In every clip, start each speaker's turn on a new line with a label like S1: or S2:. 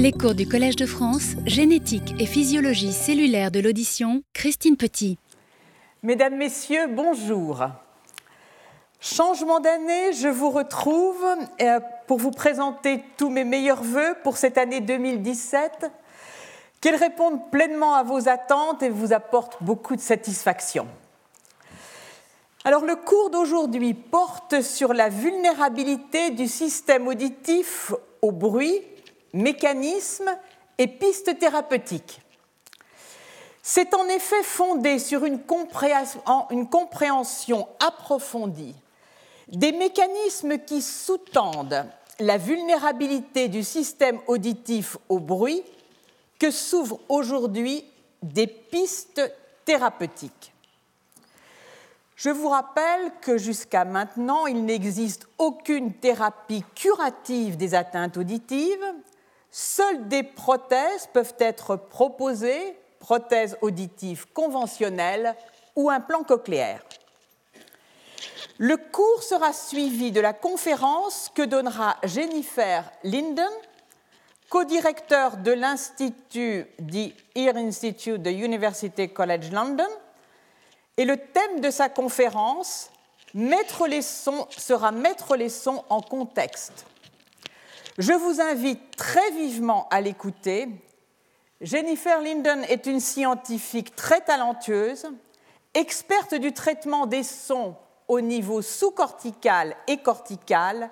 S1: Les cours du Collège de France, génétique et physiologie cellulaire de l'audition, Christine Petit.
S2: Mesdames, Messieurs, bonjour. Changement d'année, je vous retrouve euh, pour vous présenter tous mes meilleurs voeux pour cette année 2017, qu'elle réponde pleinement à vos attentes et vous apporte beaucoup de satisfaction. Alors le cours d'aujourd'hui porte sur la vulnérabilité du système auditif au bruit mécanismes et pistes thérapeutiques. C'est en effet fondé sur une compréhension, approfondie des mécanismes qui sous-tendent la vulnérabilité du système auditif au bruit que s'ouvrent aujourd'hui des pistes thérapeutiques. Je vous rappelle que jusqu'à maintenant, il n'existe aucune thérapie curative des atteintes auditives Seules des prothèses peuvent être proposées, prothèses auditives conventionnelles ou implants cochléaires. Le cours sera suivi de la conférence que donnera Jennifer Linden, co-directeur de l'Institut, the Ear Institute de University College London, et le thème de sa conférence sera Mettre les sons en contexte je vous invite très vivement à l'écouter. Jennifer Linden est une scientifique très talentueuse, experte du traitement des sons au niveau sous-cortical et cortical,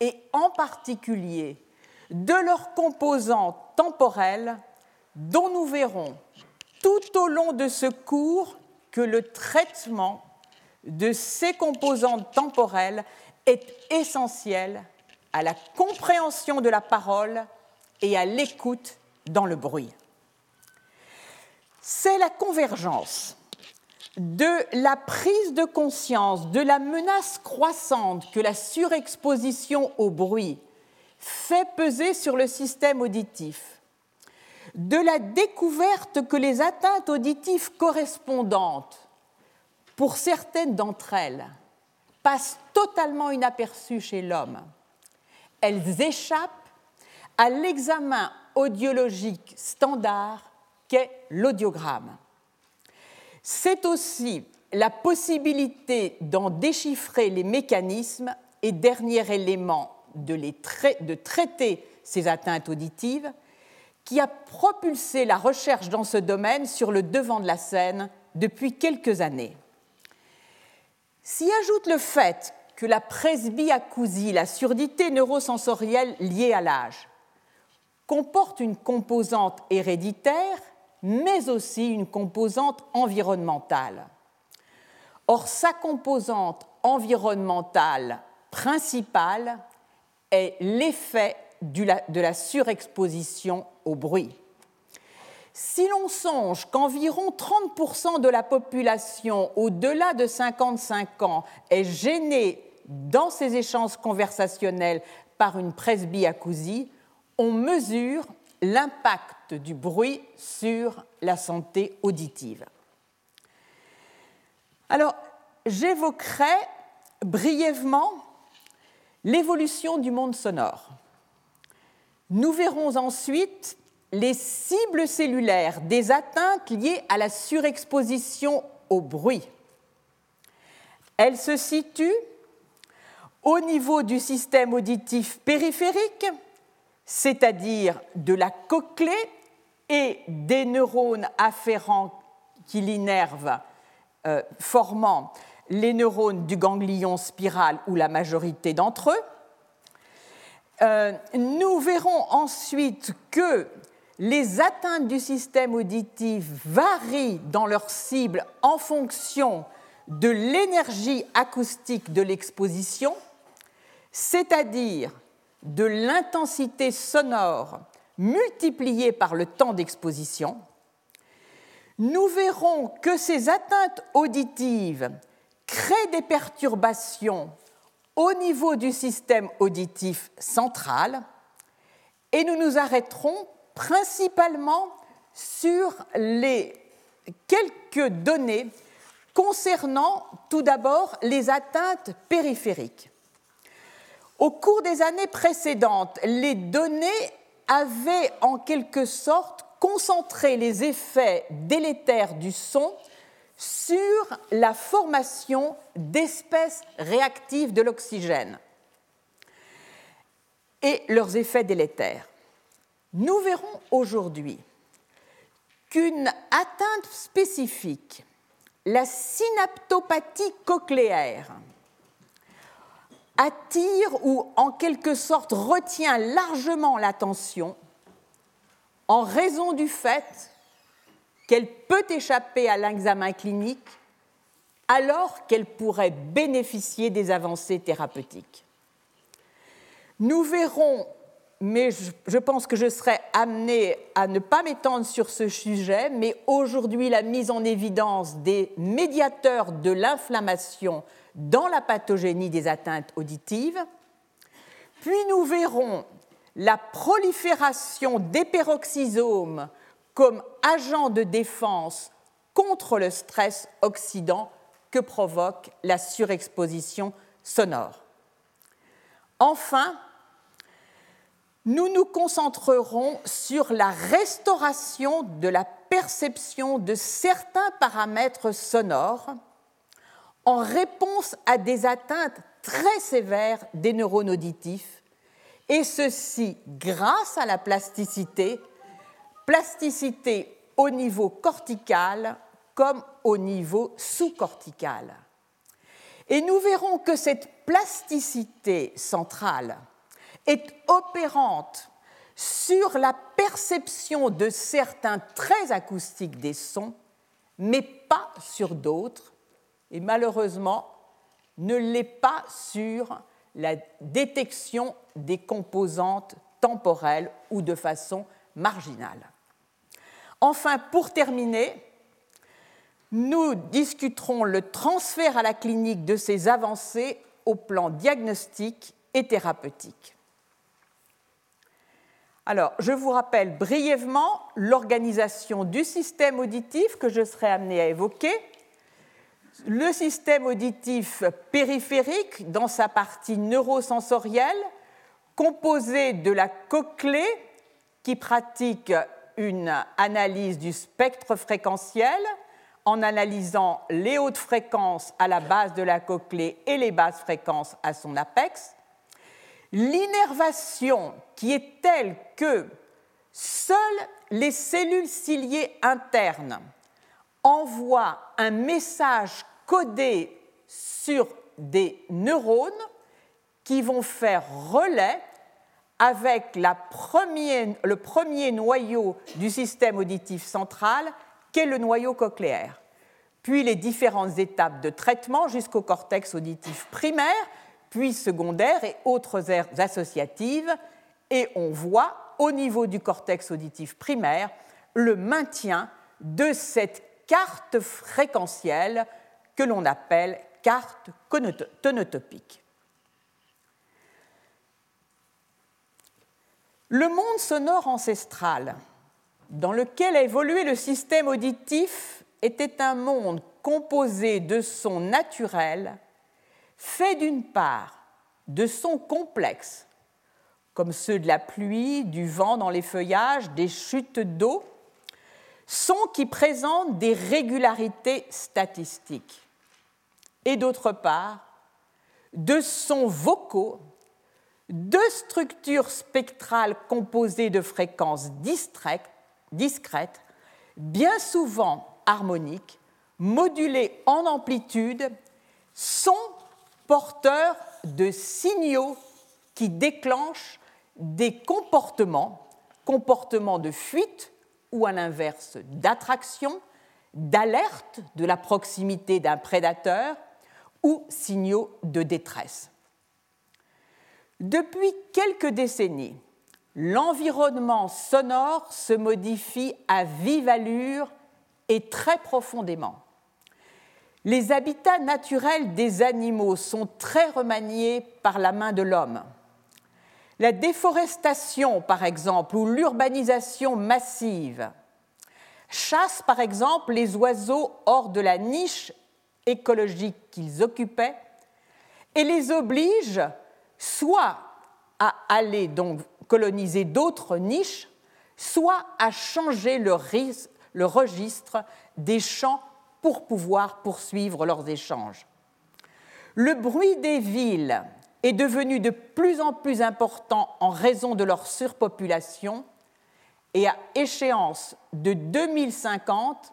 S2: et en particulier de leurs composantes temporelles, dont nous verrons tout au long de ce cours que le traitement de ces composantes temporelles est essentiel à la compréhension de la parole et à l'écoute dans le bruit. C'est la convergence de la prise de conscience de la menace croissante que la surexposition au bruit fait peser sur le système auditif, de la découverte que les atteintes auditives correspondantes, pour certaines d'entre elles, passent totalement inaperçues chez l'homme, elles échappent à l'examen audiologique standard qu'est l'audiogramme. C'est aussi la possibilité d'en déchiffrer les mécanismes et dernier élément de, traiter ces atteintes auditives qui a propulsé la recherche dans ce domaine sur le devant de la scène depuis quelques années. S'y ajoute le fait que la presbyacousie, la surdité neurosensorielle liée à l'âge, comporte une composante héréditaire, mais aussi une composante environnementale. Or, sa composante environnementale principale est l'effet de la surexposition au bruit. Si l'on songe qu'environ 30% de la population au-delà de 55 ans est gênée dans ces échanges conversationnels par une presbyacousie, on mesure l'impact du bruit sur la santé auditive. Alors, j'évoquerai brièvement l'évolution du monde sonore. Nous verrons ensuite les cibles cellulaires des atteintes liées à la surexposition au bruit. Elles se situent au niveau du système auditif périphérique, c'est-à-dire de la cochlée et des neurones afférents qui l'innervent, euh, formant les neurones du ganglion spiral ou la majorité d'entre eux. Euh, nous verrons ensuite que les atteintes du système auditif varient dans leur cible en fonction de l'énergie acoustique de l'exposition c'est-à-dire de l'intensité sonore multipliée par le temps d'exposition, nous verrons que ces atteintes auditives créent des perturbations au niveau du système auditif central et nous nous arrêterons principalement sur les quelques données concernant tout d'abord les atteintes périphériques. Au cours des années précédentes, les données avait en quelque sorte concentré les effets délétères du son sur la formation d'espèces réactives de l'oxygène et leurs effets délétères. Nous verrons aujourd'hui qu'une atteinte spécifique, la synaptopathie cochléaire, attire ou en quelque sorte retient largement l'attention en raison du fait qu'elle peut échapper à l'examen clinique alors qu'elle pourrait bénéficier des avancées thérapeutiques. Nous verrons, mais je pense que je serai amenée à ne pas m'étendre sur ce sujet, mais aujourd'hui la mise en évidence des médiateurs de l'inflammation dans la pathogénie des atteintes auditives. Puis nous verrons la prolifération des peroxysomes comme agent de défense contre le stress oxydant que provoque la surexposition sonore. Enfin, nous nous concentrerons sur la restauration de la perception de certains paramètres sonores en réponse à des atteintes très sévères des neurones auditifs, et ceci grâce à la plasticité, plasticité au niveau cortical comme au niveau sous-cortical. Et nous verrons que cette plasticité centrale est opérante sur la perception de certains traits acoustiques des sons, mais pas sur d'autres, et malheureusement ne l'est pas sur la détection des composantes temporelles ou de façon marginale. Enfin, pour terminer, nous discuterons le transfert à la clinique de ces avancées au plan diagnostique et thérapeutique. Alors, je vous rappelle brièvement l'organisation du système auditif que je serai amené à évoquer le système auditif périphérique dans sa partie neurosensorielle, composé de la cochlée qui pratique une analyse du spectre fréquentiel en analysant les hautes fréquences à la base de la cochlée et les basses fréquences à son apex. L'innervation qui est telle que seules les cellules ciliées internes envoient un message codé sur des neurones qui vont faire relais avec le premier noyau du système auditif central, qu'est le noyau cochléaire, puis les différentes étapes de traitement jusqu'au cortex auditif primaire, puis secondaire et autres aires associatives, et on voit au niveau du cortex auditif primaire le maintien de cette carte fréquentielle que l'on appelle carte tonotopique. Le monde sonore ancestral, dans lequel a évolué le système auditif, était un monde composé de sons naturels, fait d'une part de sons complexes, comme ceux de la pluie, du vent dans les feuillages, des chutes d'eau, sons qui présentent des régularités statistiques. Et d'autre part de sons vocaux, de structures spectrales composées de fréquences discrètes, bien souvent harmoniques, modulées en amplitude, sont porteurs de signaux qui déclenchent des comportements, comportements de fuite ou à l'inverse d'attraction, d'alerte de la proximité d'un prédateur, ou signaux de détresse. Depuis quelques décennies, l'environnement sonore se modifie à vive allure et très profondément. Les habitats naturels des animaux sont très remaniés par la main de l'homme. La déforestation, par exemple, ou l'urbanisation massive chassent, par exemple, les oiseaux hors de la niche écologiques qu'ils occupaient et les oblige soit à aller coloniser d'autres niches, soit à changer le, le registre des champs pour pouvoir poursuivre leurs échanges. Le bruit des villes est devenu de plus en plus important en raison de leur surpopulation et à échéance de 2050,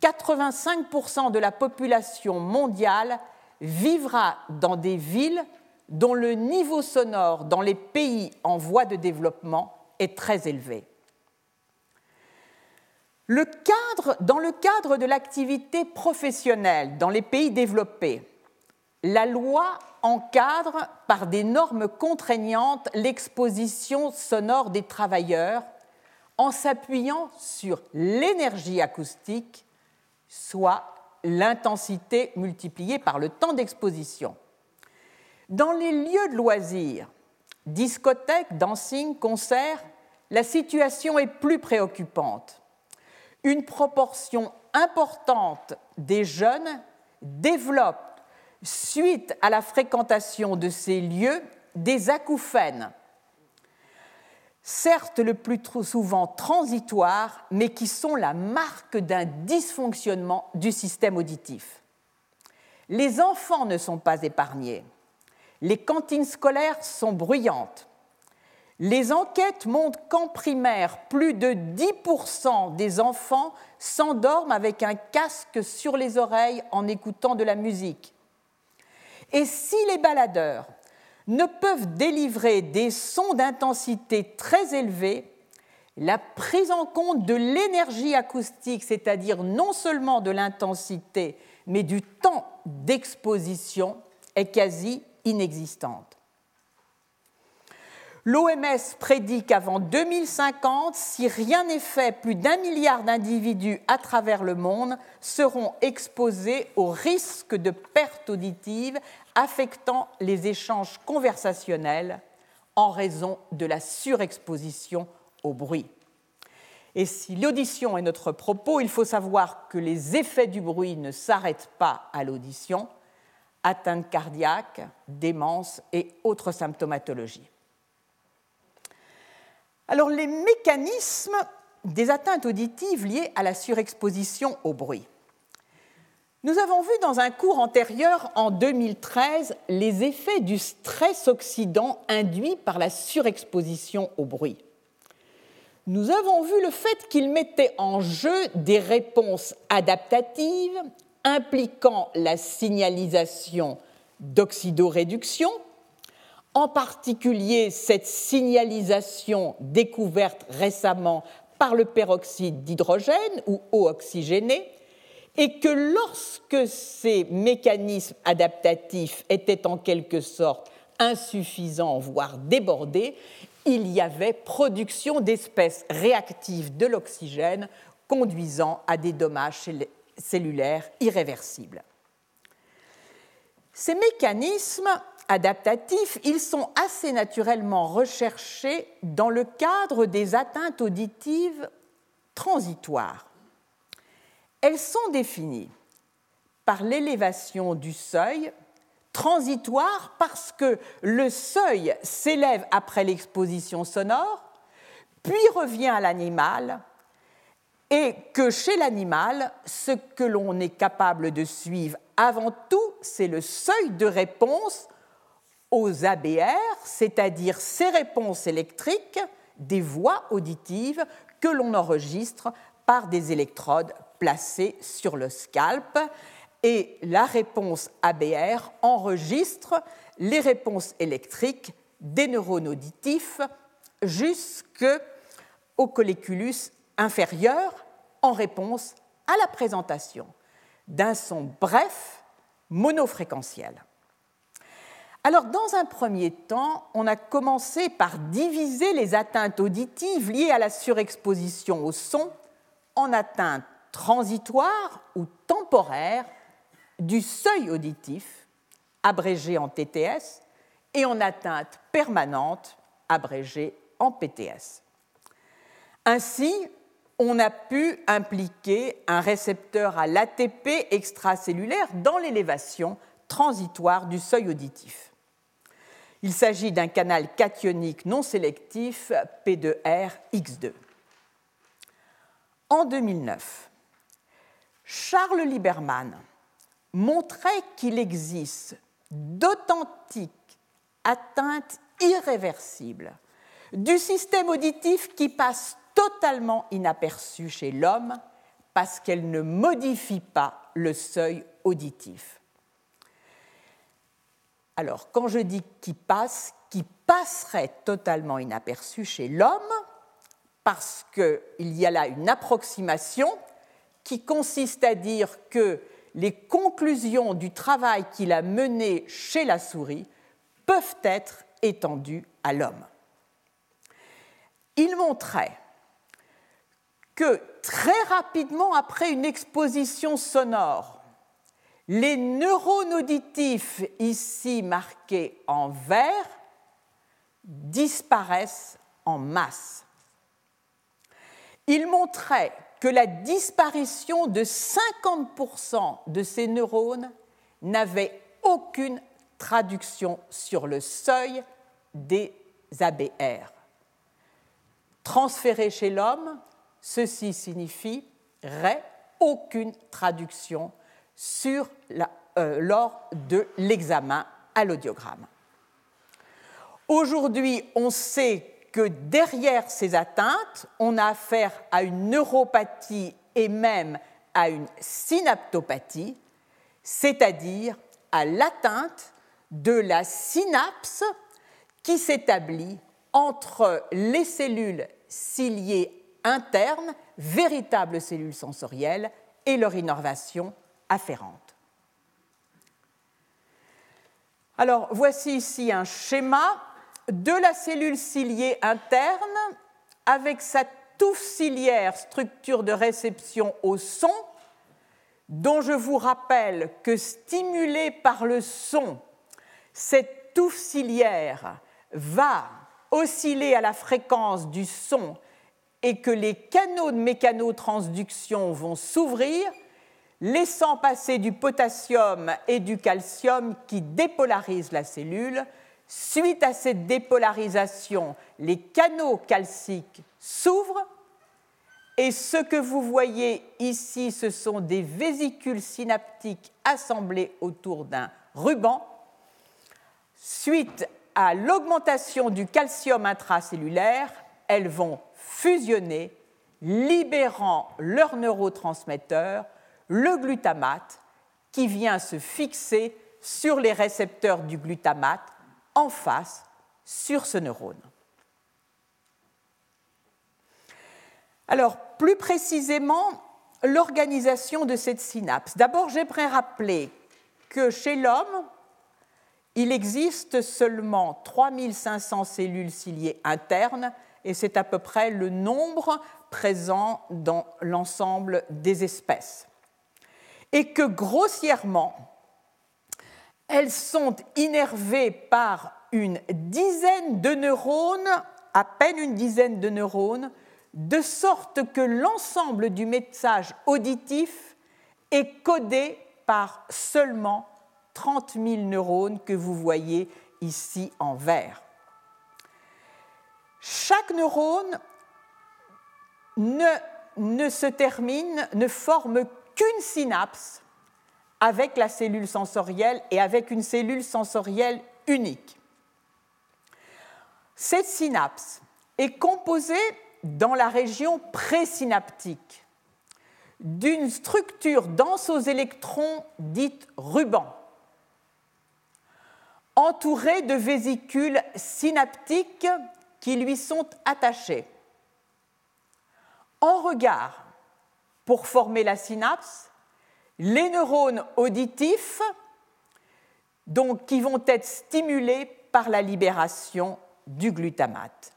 S2: 85% de la population mondiale vivra dans des villes dont le niveau sonore dans les pays en voie de développement est très élevé. Le cadre, dans le cadre de l'activité professionnelle dans les pays développés, la loi encadre par des normes contraignantes l'exposition sonore des travailleurs en s'appuyant sur l'énergie acoustique, soit l'intensité multipliée par le temps d'exposition. Dans les lieux de loisirs, discothèques, dancing, concerts, la situation est plus préoccupante. Une proportion importante des jeunes développent, suite à la fréquentation de ces lieux, des acouphènes, certes le plus souvent transitoires, mais qui sont la marque d'un dysfonctionnement du système auditif. Les enfants ne sont pas épargnés. Les cantines scolaires sont bruyantes. Les enquêtes montrent qu'en primaire, plus de 10% des enfants s'endorment avec un casque sur les oreilles en écoutant de la musique. Et si les baladeurs ne peuvent délivrer des sons d'intensité très élevés, la prise en compte de l'énergie acoustique, c'est-à-dire non seulement de l'intensité, mais du temps d'exposition, est quasi inexistante. L'OMS prédit qu'avant 2050, si rien n'est fait, plus d'un milliard d'individus à travers le monde seront exposés au risque de perte auditive affectant les échanges conversationnels en raison de la surexposition au bruit. Et si l'audition est notre propos, il faut savoir que les effets du bruit ne s'arrêtent pas à l'audition, atteinte cardiaque, démence et autres symptomatologies. Alors les mécanismes des atteintes auditives liées à la surexposition au bruit. Nous avons vu dans un cours antérieur, en 2013, les effets du stress oxydant induit par la surexposition au bruit. Nous avons vu le fait qu'il mettait en jeu des réponses adaptatives impliquant la signalisation d'oxydoréduction, en particulier cette signalisation découverte récemment par le peroxyde d'hydrogène ou eau oxygénée, et que lorsque ces mécanismes adaptatifs étaient en quelque sorte insuffisants, voire débordés, il y avait production d'espèces réactives de l'oxygène conduisant à des dommages cellulaires irréversibles. Ces mécanismes adaptatifs, ils sont assez naturellement recherchés dans le cadre des atteintes auditives transitoires. Elles sont définies par l'élévation du seuil transitoire parce que le seuil s'élève après l'exposition sonore, puis revient à l'animal, et que chez l'animal, ce que l'on est capable de suivre avant tout, c'est le seuil de réponse aux ABR, c'est-à-dire ces réponses électriques des voix auditives que l'on enregistre par des électrodes placées sur le scalp et la réponse ABR enregistre les réponses électriques des neurones auditifs jusqu'au colliculus inférieur en réponse à la présentation d'un son bref monofréquentiel. Alors, dans un premier temps, on a commencé par diviser les atteintes auditives liées à la surexposition au son en atteinte transitoire ou temporaire du seuil auditif, abrégé en TTS, et en atteinte permanente, abrégée en PTS. Ainsi, on a pu impliquer un récepteur à l'ATP extracellulaire dans l'élévation transitoire du seuil auditif. Il s'agit d'un canal cationique non sélectif P2R-X2. En 2009, Charles Lieberman montrait qu'il existe d'authentiques atteintes irréversibles du système auditif qui passe totalement inaperçues chez l'homme parce qu'elles ne modifient pas le seuil auditif. Alors, quand je dis qui passe, qui passerait totalement inaperçu chez l'homme, parce qu'il y a là une approximation qui consiste à dire que les conclusions du travail qu'il a mené chez la souris peuvent être étendues à l'homme. Il montrait que très rapidement après une exposition sonore, les neurones auditifs, ici marqués en vert, disparaissent en masse. Il montrait que la disparition de 50% de ces neurones n'avait aucune traduction sur le seuil des ABR. Transféré chez l'homme, ceci signifierait aucune traduction euh, lors de l'examen à l'audiogramme. Aujourd'hui, on sait que derrière ces atteintes, on a affaire à une neuropathie et même à une synaptopathie, c'est-à-dire à l'atteinte de la synapse qui s'établit entre les cellules ciliées internes, véritables cellules sensorielles, et leur innervation Alors, voici ici un schéma de la cellule ciliée interne avec sa touffe ciliaire, structure de réception au son, dont je vous rappelle que stimulée par le son, cette touffe ciliaire va osciller à la fréquence du son et que les canaux de mécanotransduction vont s'ouvrir, laissant passer du potassium et du calcium qui dépolarisent la cellule. Suite à cette dépolarisation, les canaux calciques s'ouvrent et ce que vous voyez ici, ce sont des vésicules synaptiques assemblées autour d'un ruban. Suite à l'augmentation du calcium intracellulaire, elles vont fusionner, libérant leur neurotransmetteur, le glutamate, qui vient se fixer sur les récepteurs du glutamate en face sur ce neurone. Alors, plus précisément, l'organisation de cette synapse. D'abord, j'aimerais rappeler que chez l'homme, il existe seulement 3500 cellules ciliées internes et c'est à peu près le nombre présent dans l'ensemble des espèces. Et que grossièrement, elles sont innervées par une dizaine de neurones, à peine une dizaine de neurones, de sorte que l'ensemble du message auditif est codé par seulement 30 000 neurones que vous voyez ici en vert. Chaque neurone ne, se termine, ne forme qu'une synapse avec la cellule sensorielle et avec une cellule sensorielle unique. Cette synapse est composée dans la région présynaptique d'une structure dense aux électrons dite ruban, entourée de vésicules synaptiques qui lui sont attachées. En regard, pour former la synapse, les neurones auditifs, donc, qui vont être stimulés par la libération du glutamate.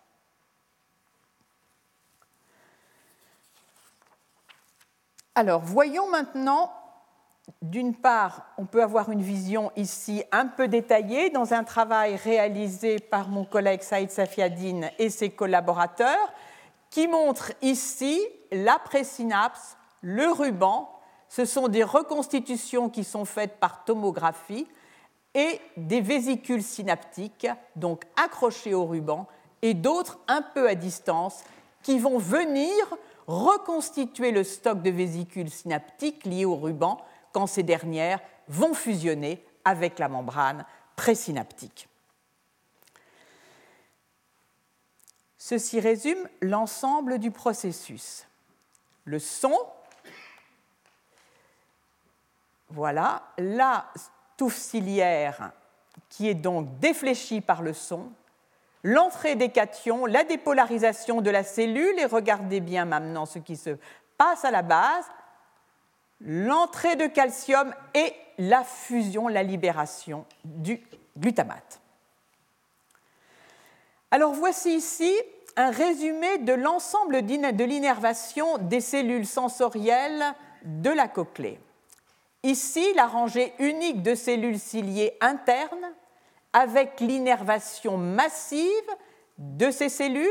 S2: Alors, voyons maintenant, d'une part, on peut avoir une vision ici un peu détaillée dans un travail réalisé par mon collègue Saïd Safiadine et ses collaborateurs, qui montre ici la présynapse, le ruban ce sont des reconstitutions qui sont faites par tomographie et des vésicules synaptiques, donc accrochées au ruban, et d'autres un peu à distance, qui vont venir reconstituer le stock de vésicules synaptiques liées au ruban quand ces dernières vont fusionner avec la membrane présynaptique. Ceci résume l'ensemble du processus. Le son, voilà, la touffe ciliaire qui est donc défléchie par le son, l'entrée des cations, la dépolarisation de la cellule, et regardez bien maintenant ce qui se passe à la base, l'entrée de calcium et la fusion, la libération du glutamate. Alors voici ici un résumé de l'ensemble de l'innervation des cellules sensorielles de la cochlée. Ici, la rangée unique de cellules ciliées internes avec l'innervation massive de ces cellules,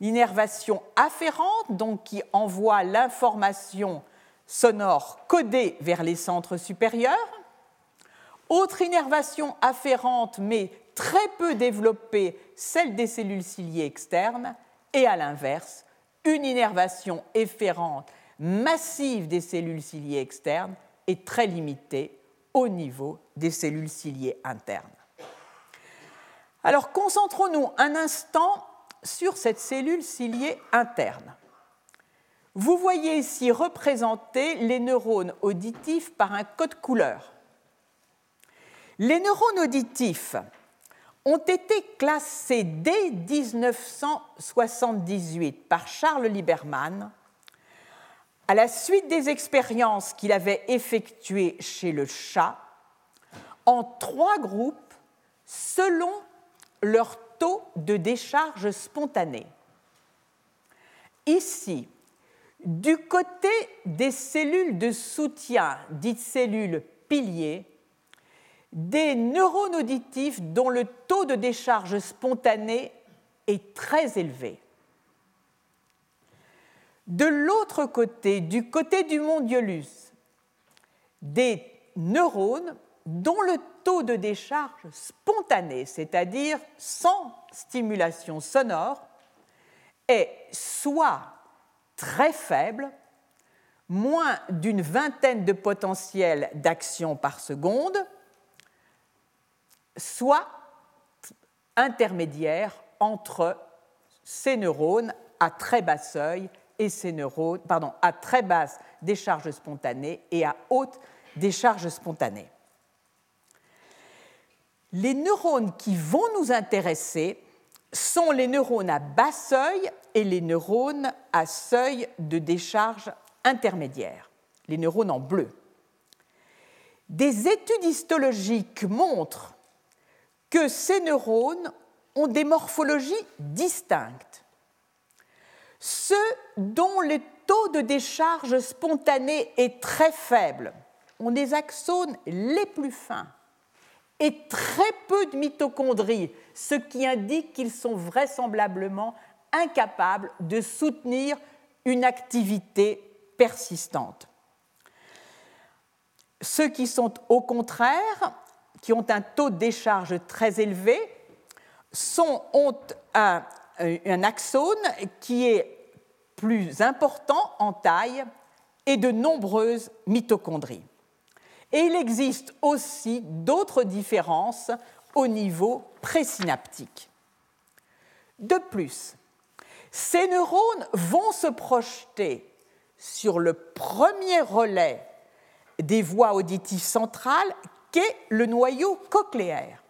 S2: l'innervation afférente, donc qui envoie l'information sonore codée vers les centres supérieurs, autre innervation afférente mais très peu développée, celle des cellules ciliées externes, et à l'inverse, une innervation efférente massive des cellules ciliées externes est très limitée au niveau des cellules ciliées internes. Alors concentrons-nous un instant sur cette cellule ciliée interne. Vous voyez ici représenter les neurones auditifs par un code couleur. Les neurones auditifs ont été classés dès 1978 par Charles Lieberman à la suite des expériences qu'il avait effectuées chez le chat en trois groupes selon leur taux de décharge spontanée. Ici, du côté des cellules de soutien, dites cellules piliers, des neurones auditifs dont le taux de décharge spontanée est très élevé. De l'autre côté, du côté du mondiolus, des neurones dont le taux de décharge spontanée, c'est-à-dire sans stimulation sonore, est soit très faible, moins d'une vingtaine de potentiels d'action par seconde, soit intermédiaire entre ces neurones à très bas seuil et ces neurones, pardon, à très basse décharge spontanée et à haute décharge spontanée. Les neurones qui vont nous intéresser sont les neurones à bas seuil et les neurones à seuil de décharge intermédiaire, les neurones en bleu. Des études histologiques montrent que ces neurones ont des morphologies distinctes. Ceux dont le taux de décharge spontanée est très faible ont des axones les plus fins et très peu de mitochondries, ce qui indique qu'ils sont vraisemblablement incapables de soutenir une activité persistante. Ceux qui sont au contraire, qui ont un taux de décharge très élevé, ont un axone qui est plus important en taille et de nombreuses mitochondries. Et il existe aussi d'autres différences au niveau présynaptique. De plus, ces neurones vont se projeter sur le premier relais des voies auditives centrales qu'est le noyau cochléaire.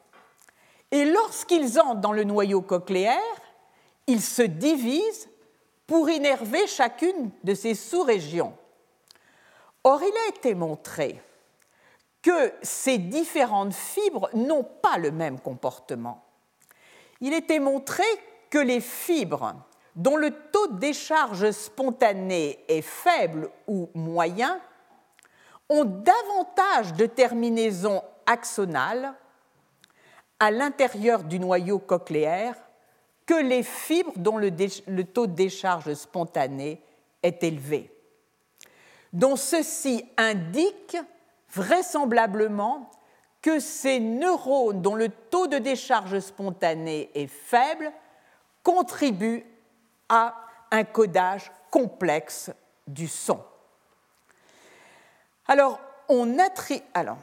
S2: Et lorsqu'ils entrent dans le noyau cochléaire, ils se divisent pour innerver chacune de ces sous-régions. Or, il a été montré que ces différentes fibres n'ont pas le même comportement. Il était montré que les fibres dont le taux de décharge spontanée est faible ou moyen ont davantage de terminaisons axonales à l'intérieur du noyau cochléaire que les fibres dont le, taux de décharge spontanée est élevé. dont ceci indique vraisemblablement que ces neurones dont le taux de décharge spontanée est faible contribuent à un codage complexe du son. Alors, on attribue. Alors,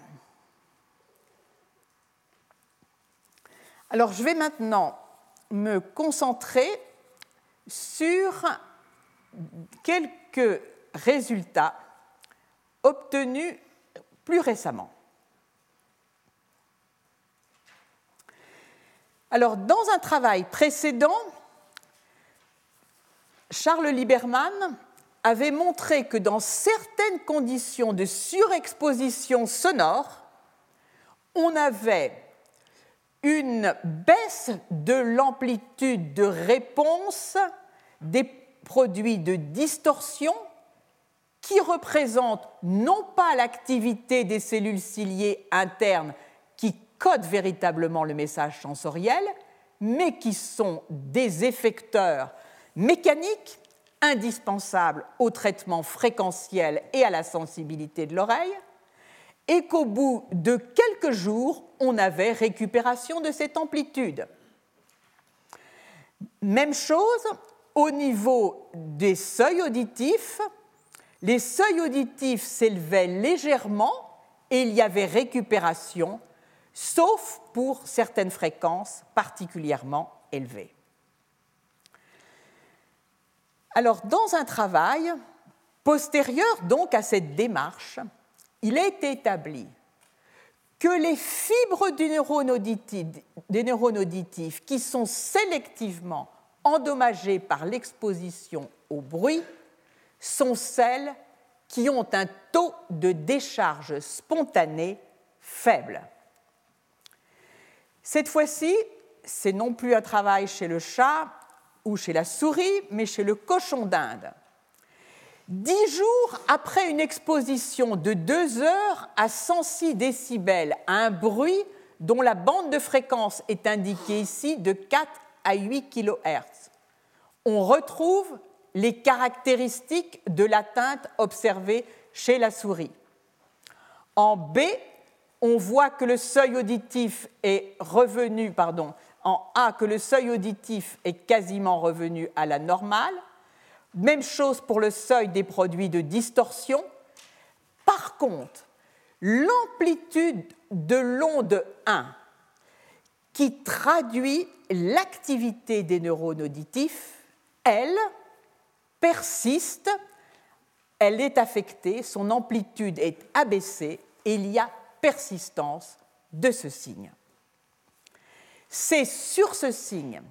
S2: alors, je vais maintenant me concentrer sur quelques résultats obtenus plus récemment. Alors, dans un travail précédent, Charles Lieberman avait montré que dans certaines conditions de surexposition sonore, on avait une baisse de l'amplitude de réponse des produits de distorsion qui représentent non pas l'activité des cellules ciliées internes qui codent véritablement le message sensoriel, mais qui sont des effecteurs mécaniques indispensables au traitement fréquentiel et à la sensibilité de l'oreille, et qu'au bout de quelques jours, on avait récupération de cette amplitude. Même chose au niveau des seuils auditifs. Les seuils auditifs s'élevaient légèrement et il y avait récupération, sauf pour certaines fréquences particulièrement élevées. Alors, dans un travail postérieur donc à cette démarche, il est établi que les fibres des neurones auditifs qui sont sélectivement endommagées par l'exposition au bruit sont celles qui ont un taux de décharge spontanée faible. Cette fois-ci, c'est non plus un travail chez le chat ou chez la souris, mais chez le cochon d'Inde. Dix jours après une exposition de deux heures à 106 décibels à un bruit dont la bande de fréquence est indiquée ici de 4 à 8 kHz, on retrouve les caractéristiques de l'atteinte observée chez la souris. En B, on voit que le seuil auditif est revenu, pardon, en A, que le seuil auditif est quasiment revenu à la normale. Même chose pour le seuil des produits de distorsion. Par contre, l'amplitude de l'onde 1 qui traduit l'activité des neurones auditifs, elle, persiste, elle est affectée, son amplitude est abaissée et il y a persistance de ce signe. C'est sur ce signe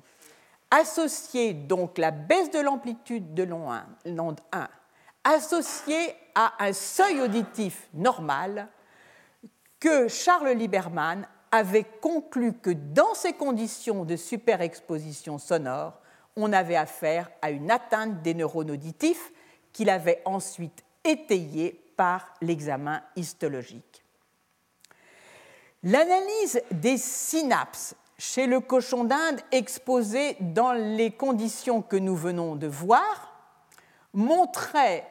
S2: associer donc la baisse de l'amplitude de l'onde 1, associée à un seuil auditif normal, que Charles Lieberman avait conclu que dans ces conditions de superexposition sonore, on avait affaire à une atteinte des neurones auditifs qu'il avait ensuite étayée par l'examen histologique. L'analyse des synapses chez le cochon d'Inde exposé dans les conditions que nous venons de voir montrait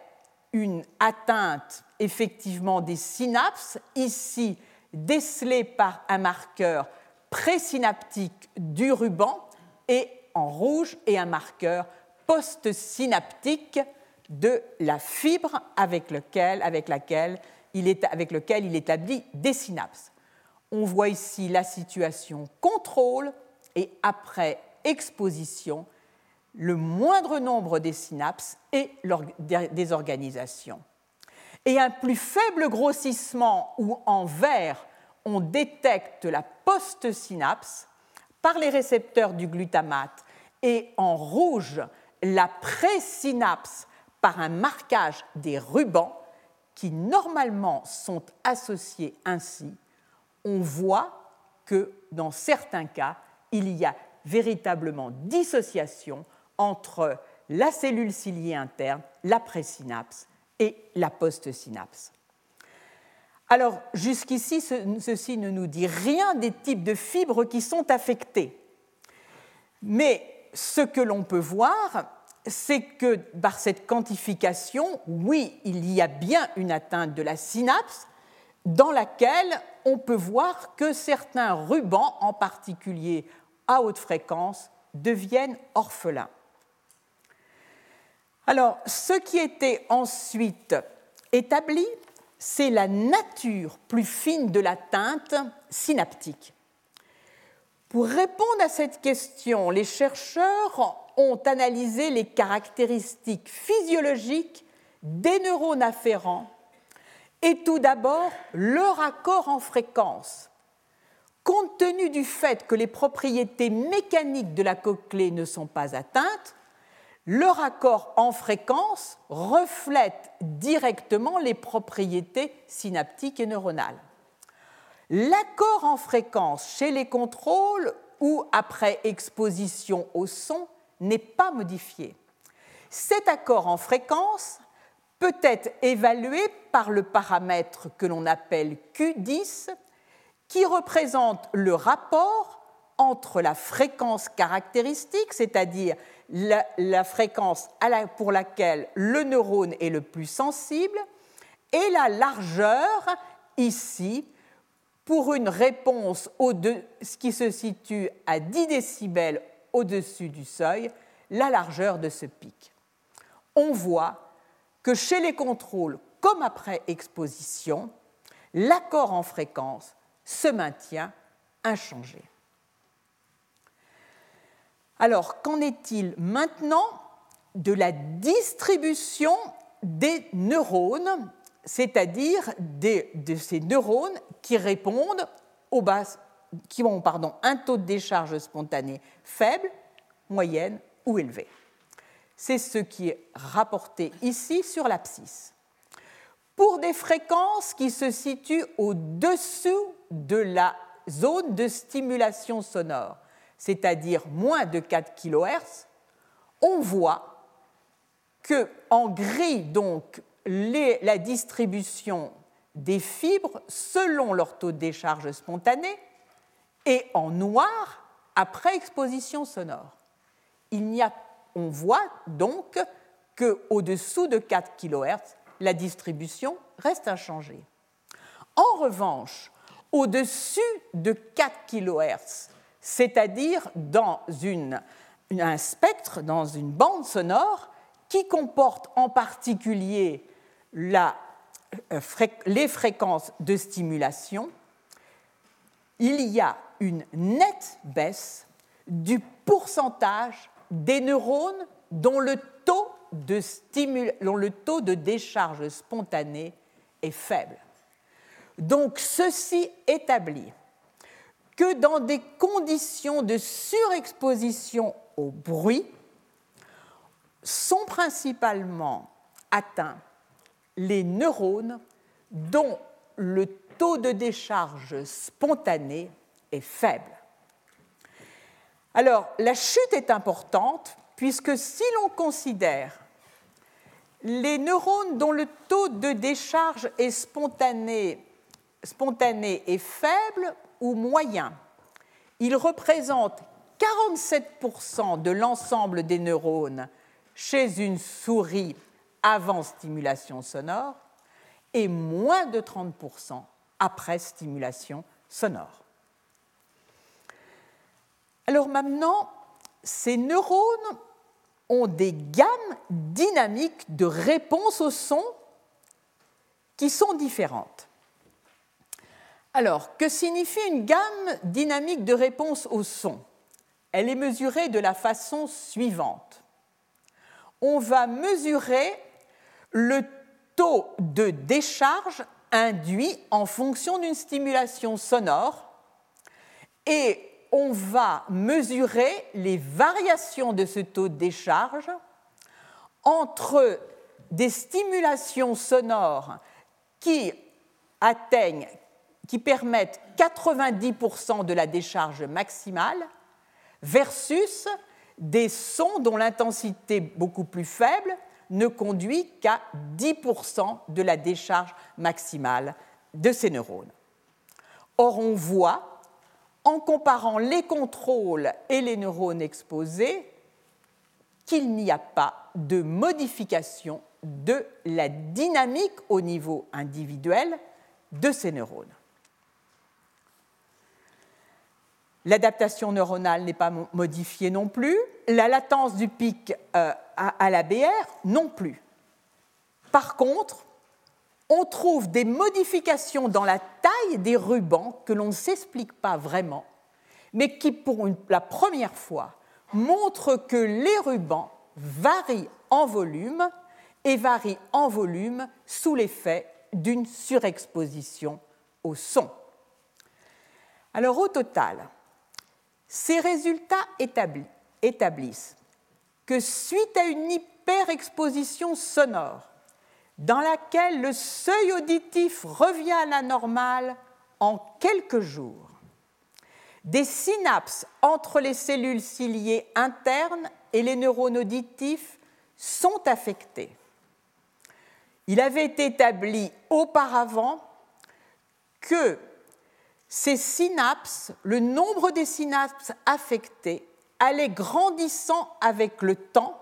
S2: une atteinte effectivement des synapses, ici décelée par un marqueur présynaptique du ruban et en rouge et un marqueur postsynaptique de la fibre avec, lequel, avec, laquelle avec lequel il établit des synapses. On voit ici la situation contrôle et après exposition, le moindre nombre des synapses et des organisations. Et un plus faible grossissement où en vert on détecte la postsynapse par les récepteurs du glutamate et en rouge la présynapse par un marquage des rubans qui normalement sont associés ainsi on voit que dans certains cas, il y a véritablement dissociation entre la cellule ciliée interne, la présynapse et la postsynapse. Alors, jusqu'ici, ceci ne nous dit rien des types de fibres qui sont affectées. Mais ce que l'on peut voir, c'est que par cette quantification, oui, il y a bien une atteinte de la synapse, dans laquelle on peut voir que certains rubans, en particulier à haute fréquence, deviennent orphelins. Alors, ce qui était ensuite établi, c'est la nature plus fine de la teinte synaptique. Pour répondre à cette question, les chercheurs ont analysé les caractéristiques physiologiques des neurones afférents et tout d'abord leur accord en fréquence. Compte tenu du fait que les propriétés mécaniques de la cochlée ne sont pas atteintes, leur accord en fréquence reflète directement les propriétés synaptiques et neuronales. L'accord en fréquence chez les contrôles ou après exposition au son n'est pas modifié. Cet accord en fréquence peut être évalué par le paramètre que l'on appelle Q10, qui représente le rapport entre la fréquence caractéristique, c'est-à-dire la, fréquence pour laquelle le neurone est le plus sensible, et la largeur, ici, pour une réponse ce qui se situe à 10 décibels au-dessus du seuil, la largeur de ce pic. On voit que chez les contrôles, comme après exposition, l'accord en fréquence se maintient inchangé. Alors, qu'en est-il maintenant de la distribution des neurones, c'est-à-dire de ces neurones qui répondent aux bases, qui ont un taux de décharge spontanée faible, moyenne ou élevé? C'est ce qui est rapporté ici sur l'abscisse. Pour des fréquences qui se situent au-dessous de la zone de stimulation sonore, c'est-à-dire moins de 4 kHz, on voit que en gris donc la distribution des fibres selon leur taux de décharge spontanée et en noir après exposition sonore. Il y a, on voit donc qu'au-dessous de 4 kHz, la distribution reste inchangée. En revanche, au-dessus de 4 kHz, c'est-à-dire dans un spectre, dans une bande sonore qui comporte en particulier euh, les fréquences de stimulation, il y a une nette baisse du pourcentage des neurones dont le taux de, décharge spontanée est faible. Donc ceci établit que dans des conditions de surexposition au bruit sont principalement atteints les neurones dont le taux de décharge spontanée est faible. Alors, la chute est importante puisque si l'on considère les neurones dont le taux de décharge est spontané, spontané est faible, ou moyen. Il représente 47% de l'ensemble des neurones chez une souris avant stimulation sonore et moins de 30% après stimulation sonore. Alors maintenant, ces neurones ont des gammes dynamiques de réponse au son qui sont différentes. Alors, que signifie une gamme dynamique de réponse au son? Elle est mesurée de la façon suivante. On va mesurer le taux de décharge induit en fonction d'une stimulation sonore et on va mesurer les variations de ce taux de décharge entre des stimulations sonores qui atteignent qui permettent 90% de la décharge maximale versus des sons dont l'intensité beaucoup plus faible ne conduit qu'à 10% de la décharge maximale de ces neurones. Or, on voit, en comparant les contrôles et les neurones exposés, qu'il n'y a pas de modification de la dynamique au niveau individuel de ces neurones. L'adaptation neuronale n'est pas modifiée non plus, la latence du pic euh, à la BR non plus. Par contre, on trouve des modifications dans la taille des rubans que l'on ne s'explique pas vraiment, mais qui, pour la première fois, montrent que les rubans varient en volume et varient en volume sous l'effet d'une surexposition au son. Alors au total, ces résultats établissent que suite à une hyperexposition sonore, dans laquelle le seuil auditif revient à la normale en quelques jours, des synapses entre les cellules ciliées internes et les neurones auditifs sont affectées. Il avait été établi auparavant que ces synapses, le nombre des synapses affectées, allait grandissant avec le temps,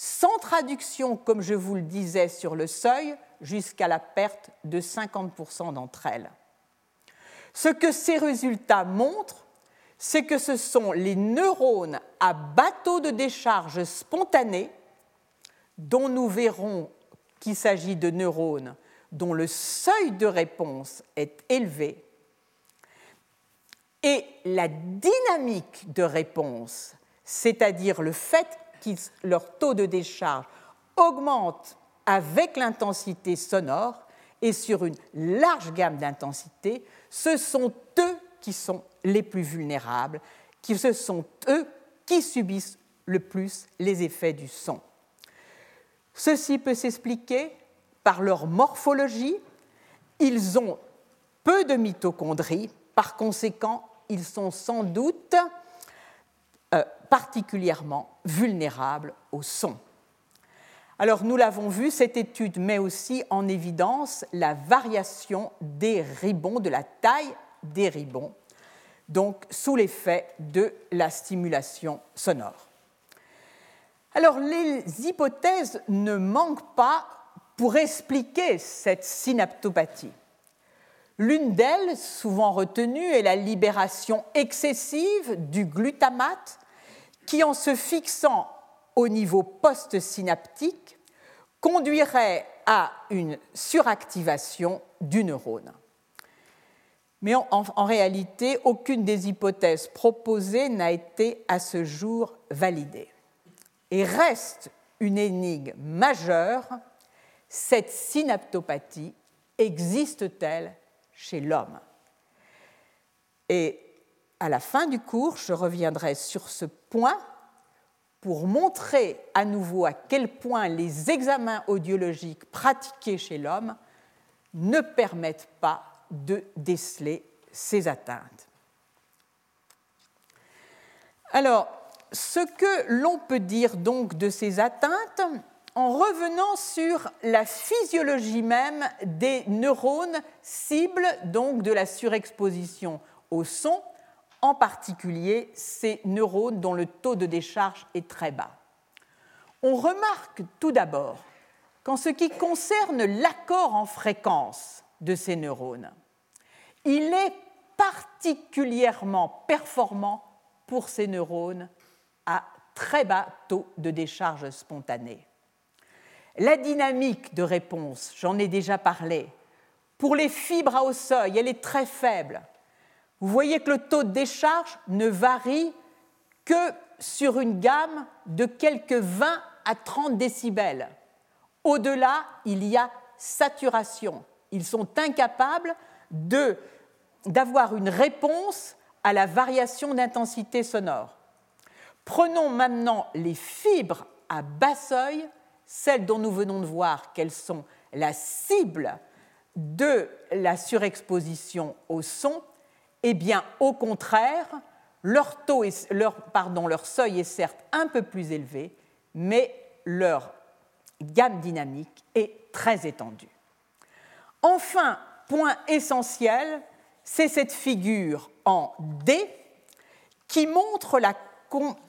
S2: sans traduction, comme je vous le disais, sur le seuil, jusqu'à la perte de 50% d'entre elles. Ce que ces résultats montrent, c'est que ce sont les neurones à bateau de décharge spontanée, dont nous verrons qu'il s'agit de neurones dont le seuil de réponse est élevé, et la dynamique de réponse, c'est-à-dire le fait que leur taux de décharge augmente avec l'intensité sonore et sur une large gamme d'intensités, ce sont eux qui sont les plus vulnérables, qui, ce sont eux qui subissent le plus les effets du son. Ceci peut s'expliquer par leur morphologie. Ils ont peu de mitochondries, par conséquent, ils sont sans doute euh, particulièrement vulnérables au son. Alors nous l'avons vu, cette étude met aussi en évidence la variation des ribbons, de la taille des ribbons, donc sous l'effet de la stimulation sonore. Alors les hypothèses ne manquent pas pour expliquer cette synaptopathie. L'une d'elles, souvent retenue, est la libération excessive du glutamate qui, en se fixant au niveau postsynaptique, conduirait à une suractivation du neurone. Mais en, réalité, aucune des hypothèses proposées n'a été à ce jour validée. Et reste une énigme majeure, cette synaptopathie existe-t-elle chez l'homme? À la fin du cours, je reviendrai sur ce point pour montrer à nouveau à quel point les examens audiologiques pratiqués chez l'homme ne permettent pas de déceler ces atteintes. Alors, ce que l'on peut dire donc de ces atteintes, en revenant sur la physiologie même des neurones cibles donc de la surexposition au son, en particulier ces neurones dont le taux de décharge est très bas. On remarque tout d'abord qu'en ce qui concerne l'accord en fréquence de ces neurones, il est particulièrement performant pour ces neurones à très bas taux de décharge spontanée. La dynamique de réponse, j'en ai déjà parlé. Pour les fibres à haut seuil, elle est très faible. Vous voyez que le taux de décharge ne varie que sur une gamme de quelques 20 à 30 décibels. Au-delà, il y a saturation. Ils sont incapables d'avoir une réponse à la variation d'intensité sonore. Prenons maintenant les fibres à bas seuil celles dont nous venons de voir qu'elles sont la cible de la surexposition au son, eh bien, au contraire, leur, taux leur, seuil est certes un peu plus élevé, mais leur gamme dynamique est très étendue. Enfin, point essentiel, c'est cette figure en D qui montre la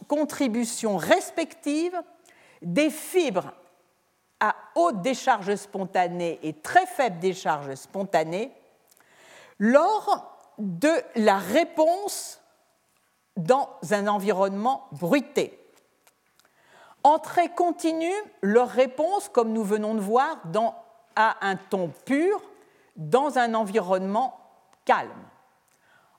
S2: contribution respective des fibres à haute décharge spontanée et très faible décharge spontanée lors de la réponse dans un environnement bruité. Entrée continue, leur réponse, comme nous venons de voir, dans, à un ton pur dans un environnement calme.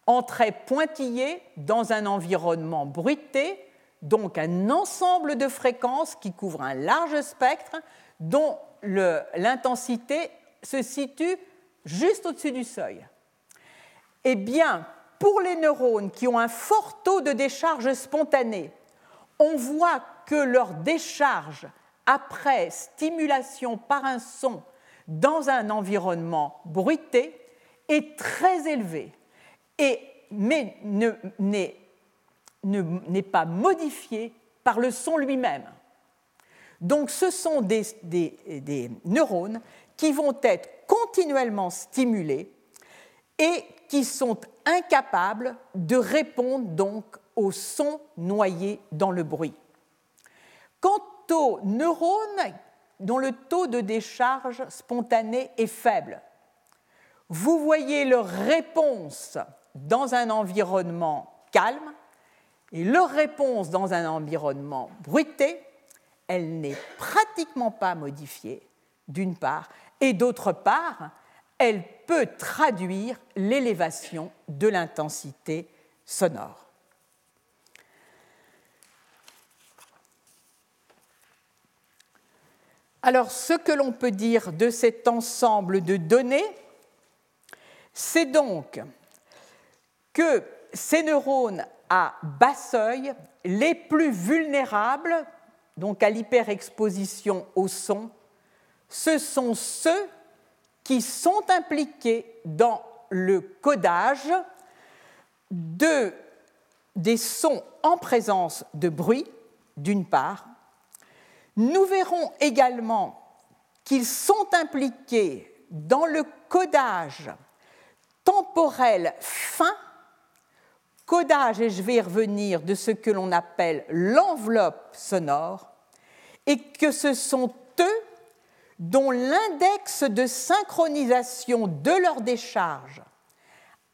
S2: Entrée pointillée dans un environnement bruité, donc un ensemble de fréquences qui couvre un large spectre dont l'intensité se situe juste au-dessus du seuil. Eh bien, pour les neurones qui ont un fort taux de décharge spontanée, on voit que leur décharge après stimulation par un son dans un environnement bruité est très élevée, et, mais n'est pas modifiée par le son lui-même. Donc ce sont des, neurones qui vont être continuellement stimulés et qui sont incapables de répondre donc au son noyé dans le bruit. Quant aux neurones dont le taux de décharge spontanée est faible, vous voyez leur réponse dans un environnement calme et leur réponse dans un environnement bruité, elle n'est pratiquement pas modifiée, d'une part, et d'autre part, elle peut traduire l'élévation de l'intensité sonore. Alors, ce que l'on peut dire de cet ensemble de données, c'est donc que ces neurones à bas seuil, les plus vulnérables, donc à l'hyperexposition au son, ce sont ceux qui sont impliqués dans le codage de, des sons en présence de bruit, d'une part. Nous verrons également qu'ils sont impliqués dans le codage temporel fin, codage, et je vais y revenir, de ce que l'on appelle l'enveloppe sonore, et que ce sont dont l'index de synchronisation de leur décharge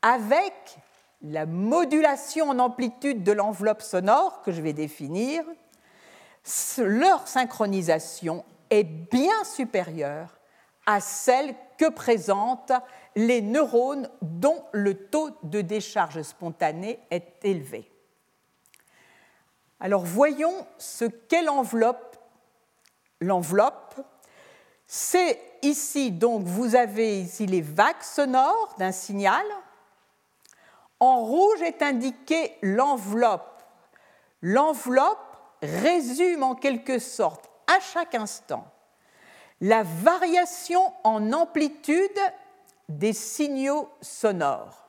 S2: avec la modulation en amplitude de l'enveloppe sonore que je vais définir, leur synchronisation est bien supérieure à celle que présentent les neurones dont le taux de décharge spontanée est élevé. Alors voyons ce qu'est l'enveloppe. L'enveloppe, c'est ici, donc, vous avez ici les vagues sonores d'un signal. En rouge est indiqué l'enveloppe. L'enveloppe résume en quelque sorte à chaque instant la variation en amplitude des signaux sonores.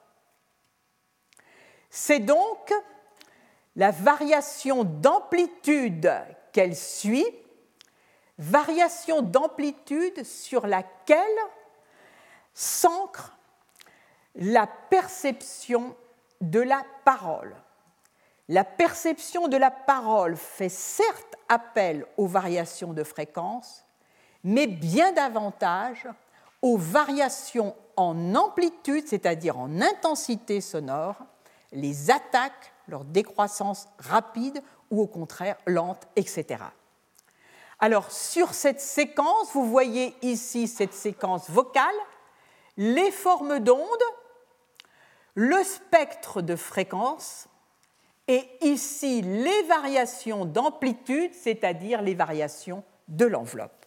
S2: C'est donc la variation d'amplitude qu'elle suit variation d'amplitude sur laquelle s'ancre la perception de la parole. La perception de la parole fait certes appel aux variations de fréquence, mais bien davantage aux variations en amplitude, c'est-à-dire en intensité sonore, les attaques, leur décroissance rapide ou au contraire lente, etc. Alors sur cette séquence, vous voyez ici cette séquence vocale, les formes d'ondes, le spectre de fréquence et ici les variations d'amplitude, c'est-à-dire les variations de l'enveloppe.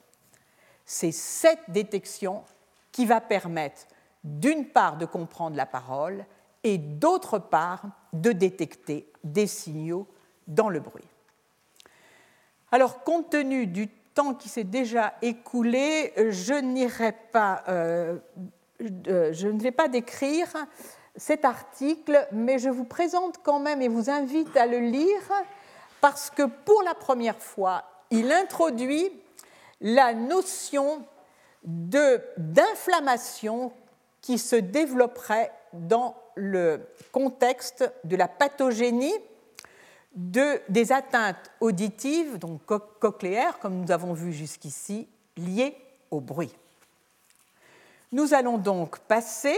S2: C'est cette détection qui va permettre d'une part de comprendre la parole et d'autre part de détecter des signaux dans le bruit. Alors, compte tenu du temps qui s'est déjà écoulé, je, pas, euh, euh, je ne vais pas décrire cet article, mais je vous présente quand même et vous invite à le lire parce que pour la première fois, il introduit la notion d'inflammation qui se développerait dans le contexte de la pathogénie de, des atteintes auditives, donc cochléaires, comme nous avons vu jusqu'ici, liées au bruit. Nous allons donc passer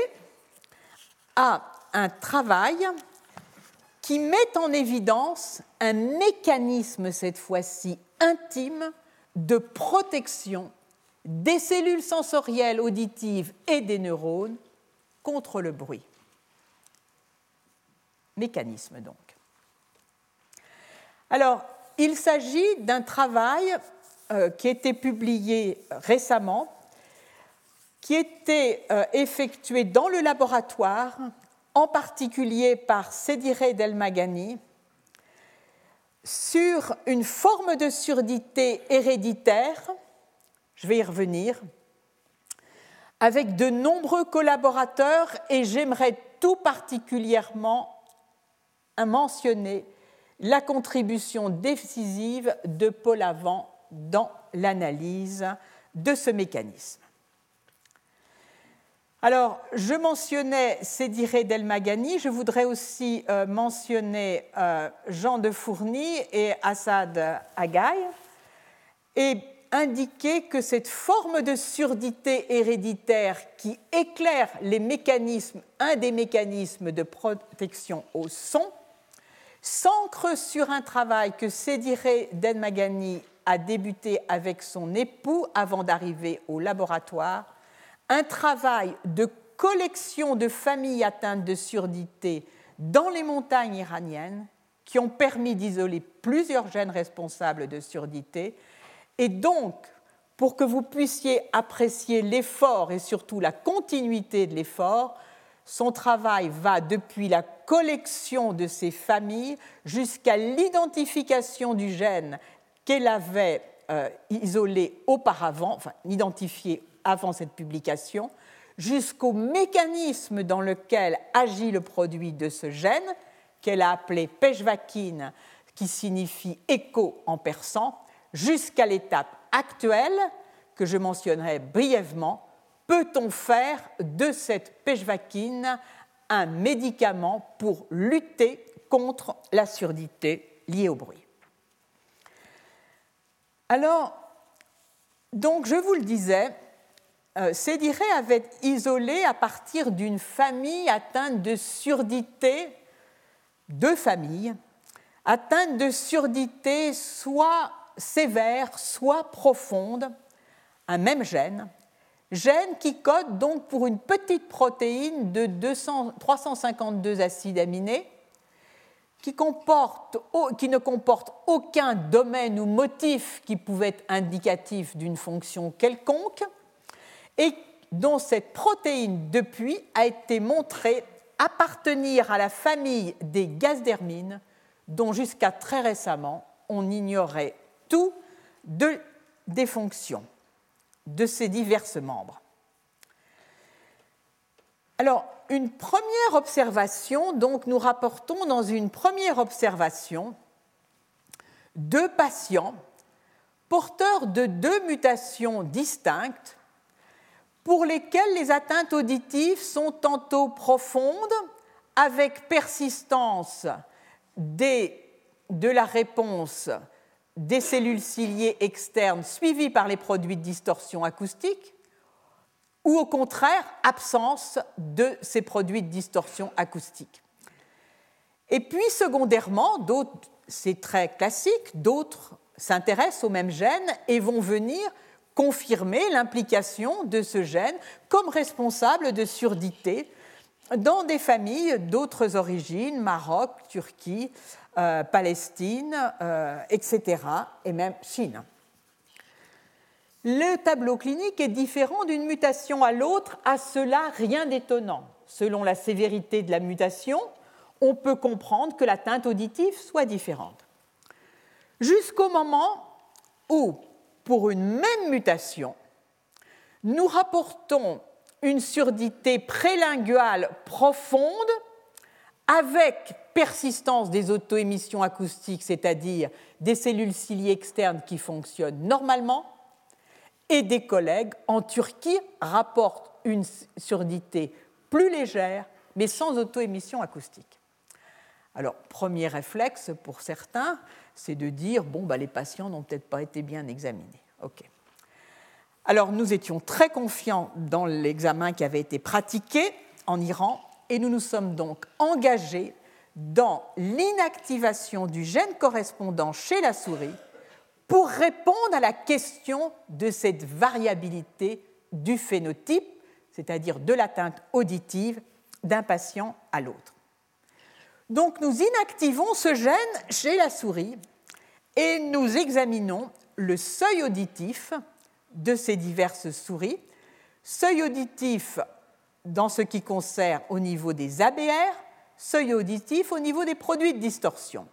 S2: à un travail qui met en évidence un mécanisme, cette fois-ci intime, de protection des cellules sensorielles auditives et des neurones contre le bruit. Mécanisme donc. Alors, il s'agit d'un travail euh, qui a été publié récemment, qui était euh, effectué dans le laboratoire en particulier par Sédiré Delmagani, sur une forme de surdité héréditaire, je vais y revenir, avec de nombreux collaborateurs et j'aimerais tout particulièrement mentionner la contribution décisive de Paul Avant dans l'analyse de ce mécanisme. Alors, je mentionnais Sédiré Delmagani, je voudrais aussi euh, mentionner euh, Jean de Fourny et Assad Agaï et indiquer que cette forme de surdité héréditaire qui éclaire les mécanismes, un des mécanismes de protection au son, s'ancre sur un travail que Sédiré Delmagani a débuté avec son époux avant d'arriver au laboratoire un travail de collection de familles atteintes de surdité dans les montagnes iraniennes qui ont permis d'isoler plusieurs gènes responsables de surdité. Et donc, pour que vous puissiez apprécier l'effort et surtout la continuité de l'effort, son travail va depuis la collection de ces familles jusqu'à l'identification du gène qu'elle avait euh, isolé auparavant, enfin identifié avant cette publication, jusqu'au mécanisme dans lequel agit le produit de ce gène, qu'elle a appelé peshvakine, qui signifie écho en persan, jusqu'à l'étape actuelle, que je mentionnerai brièvement, peut-on faire de cette peshvakine un médicament pour lutter contre la surdité liée au bruit? Alors, donc je vous le disais, euh, Sédiré avait isolé à partir d'une famille atteinte de surdité, deux familles, atteintes de surdité soit sévère, soit profonde, un même gène, gène qui code donc pour une petite protéine de 352 acides aminés, qui, qui, ne comporte aucun domaine ou motif qui pouvait être indicatif d'une fonction quelconque, et dont cette protéine, depuis, a été montrée appartenir à la famille des gazdermines, dont jusqu'à très récemment, on ignorait tout des fonctions de ces diverses membres. Alors, une première observation, donc nous rapportons dans une première observation deux patients porteurs de deux mutations distinctes pour lesquels les atteintes auditives sont tantôt profondes, avec persistance de la réponse des cellules ciliées externes suivies par les produits de distorsion acoustique, ou au contraire, absence de ces produits de distorsion acoustique. Et puis, secondairement, c'est très classique, d'autres s'intéressent au même gène et vont venir confirmer l'implication de ce gène comme responsable de surdité dans des familles d'autres origines, Maroc, Turquie, euh, Palestine, euh, etc., et même Chine. Le tableau clinique est différent d'une mutation à l'autre, à cela rien d'étonnant. Selon la sévérité de la mutation, on peut comprendre que l'atteinte auditive soit différente. Jusqu'au moment où pour une même mutation, nous rapportons une surdité prélinguale profonde avec persistance des autoémissions acoustiques, c'est-à-dire des cellules ciliées externes qui fonctionnent normalement, et des collègues en Turquie rapportent une surdité plus légère, mais sans autoémission acoustique. Alors, premier réflexe pour certains, c'est de dire bon, bah, les patients n'ont peut-être pas été bien examinés. Ok. Alors nous étions très confiants dans l'examen qui avait été pratiqué en Iran et nous nous sommes donc engagés dans l'inactivation du gène correspondant chez la souris pour répondre à la question de cette variabilité du phénotype, c'est-à-dire de l'atteinte auditive d'un patient à l'autre. Donc nous inactivons ce gène chez la souris et nous examinons le seuil auditif de ces diverses souris, dans ce qui concerne au niveau des ABR, seuil auditif au niveau des produits de distorsion.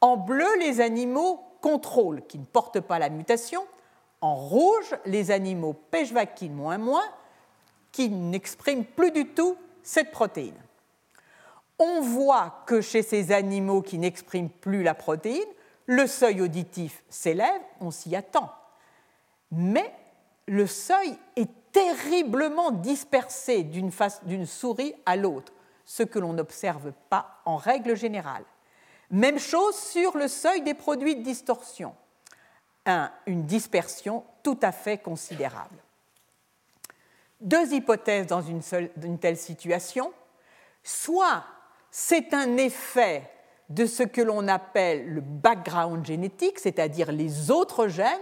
S2: En bleu, les animaux contrôle qui ne portent pas la mutation. En rouge, les animaux Pechvakin moins moins qui n'expriment plus du tout cette protéine. On voit que chez ces animaux qui n'expriment plus la protéine, le seuil auditif s'élève, on s'y attend. Mais le seuil est terriblement dispersé d'une souris à l'autre, ce que l'on n'observe pas en règle générale. Même chose sur le seuil des produits de distorsion, une dispersion tout à fait considérable. Deux hypothèses dans une, telle situation. Soit c'est un effet de ce que l'on appelle le background génétique, c'est-à-dire les autres gènes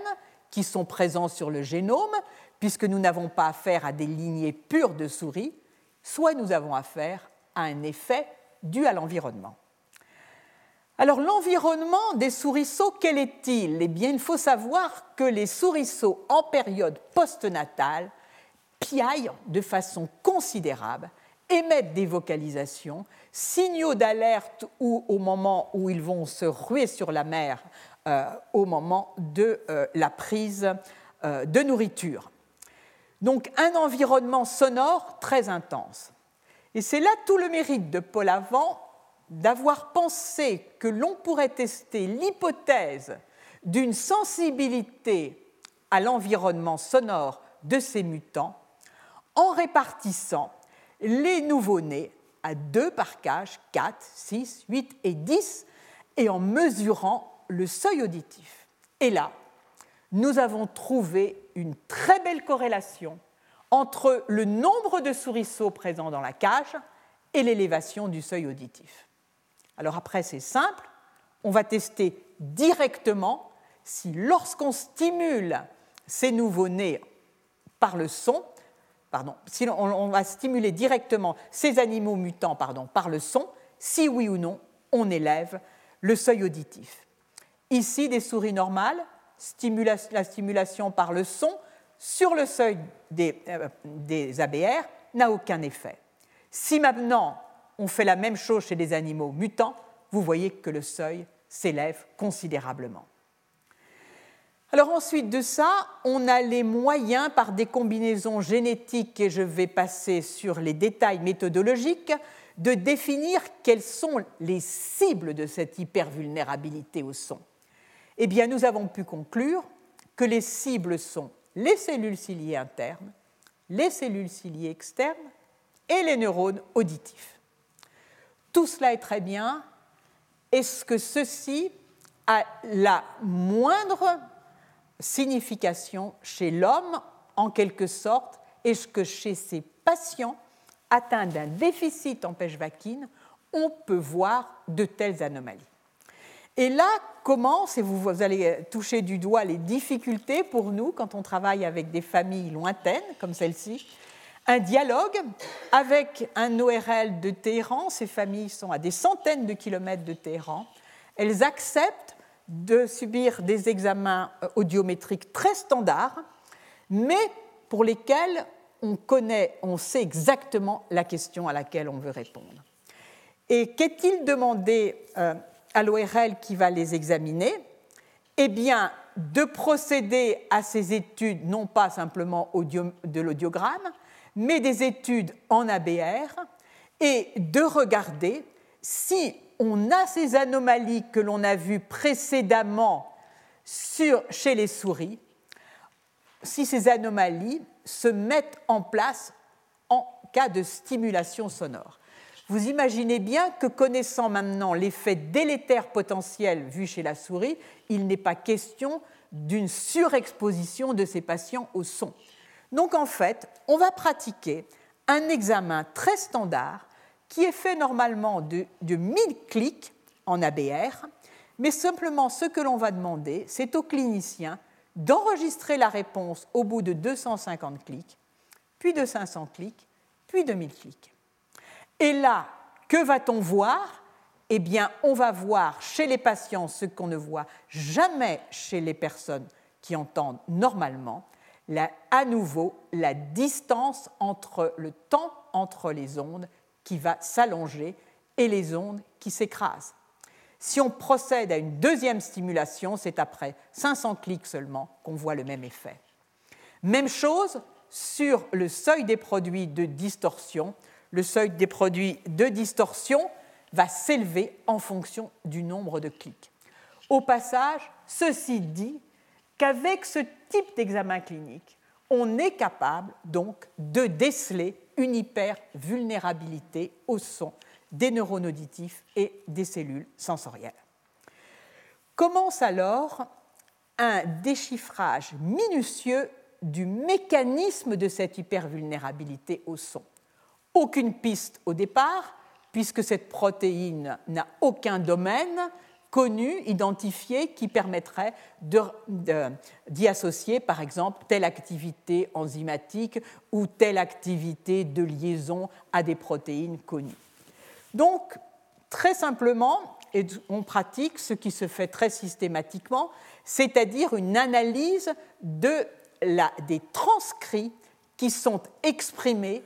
S2: qui sont présents sur le génome, puisque nous n'avons pas affaire à des lignées pures de souris, soit nous avons affaire à un effet dû à l'environnement. Alors l'environnement des souriceaux, quel est-il? Eh bien, il faut savoir que les souriceaux en période postnatale piaillent de façon considérable, émettent des vocalisations, signaux d'alerte ou au moment où ils vont se ruer sur la mer au moment de euh, la prise euh, de nourriture. Donc un environnement sonore très intense. Et c'est là tout le mérite de Paul Avant d'avoir pensé que l'on pourrait tester l'hypothèse d'une sensibilité à l'environnement sonore de ces mutants en répartissant les nouveau-nés à deux par cage, 4, 6, 8 et 10, et en mesurant le seuil auditif. Et là, nous avons trouvé une très belle corrélation entre le nombre de souriceaux présents dans la cage et l'élévation du seuil auditif. Alors après, c'est simple, on va tester directement si lorsqu'on stimule ces nouveaux-nés par le son, pardon, si on, va stimuler directement ces animaux mutants par le son, si oui ou non on élève le seuil auditif. Ici, des souris normales, la stimulation par le son sur le seuil des, euh, des ABR n'a aucun effet. Si maintenant on fait la même chose chez des animaux mutants, vous voyez que le seuil s'élève considérablement. Alors ensuite de ça, on a les moyens par des combinaisons génétiques, et je vais passer sur les détails méthodologiques, de définir quelles sont les cibles de cette hypervulnérabilité au son. Eh bien, nous avons pu conclure que les cibles sont les cellules ciliées internes, les cellules ciliées externes et les neurones auditifs. Tout cela est très bien. Est-ce que ceci a la moindre signification chez l'homme, en quelque sorte? Est-ce que chez ces patients atteints d'un déficit en pêche vaquine, on peut voir de telles anomalies? Et là commence, et vous allez toucher du doigt les difficultés pour nous quand on travaille avec des familles lointaines comme celle-ci, un dialogue avec un ORL de Téhéran. Ces familles sont à des centaines de kilomètres de Téhéran. Elles acceptent de subir des examens euh, audiométriques très standards, mais pour lesquels on connaît, on sait exactement la question à laquelle on veut répondre. Et qu'est-il demandé euh, à l'ORL qui va les examiner Eh de procéder à ces études, non pas simplement de l'audiogramme, mais des études en ABR et de regarder si on a ces anomalies que l'on a vues précédemment chez les souris, si ces anomalies se mettent en place en cas de stimulation sonore. Vous imaginez bien que connaissant maintenant l'effet délétère potentiel vu chez la souris, il n'est pas question d'une surexposition de ces patients au son. Donc en fait, on va pratiquer un examen très standard qui est fait normalement de, de 1000 clics en ABR, mais simplement ce que l'on va demander, c'est au clinicien d'enregistrer la réponse au bout de 250 clics, puis de 500 clics, puis de 1000 clics. Et là, que va-t-on voir? Eh bien, on va voir chez les patients ce qu'on ne voit jamais chez les personnes qui entendent normalement, à nouveau la distance entre le temps entre les ondes qui va s'allonger et les ondes qui s'écrasent. Si on procède à une deuxième stimulation, c'est après 500 clics seulement qu'on voit le même effet. Même chose sur le seuil des produits de distorsion. Le seuil des produits de distorsion va s'élever en fonction du nombre de clics. Au passage, ceci dit qu'avec ce type d'examen clinique, on est capable donc de déceler une hypervulnérabilité au son des neurones auditifs et des cellules sensorielles. Commence alors un déchiffrage minutieux du mécanisme de cette hypervulnérabilité au son. Aucune piste au départ, puisque cette protéine n'a aucun domaine connu, identifié, qui permettrait d'y associer, par exemple, telle activité enzymatique ou telle activité de liaison à des protéines connues. Donc, très simplement, et on pratique ce qui se fait très systématiquement, c'est-à-dire une analyse de des transcrits qui sont exprimés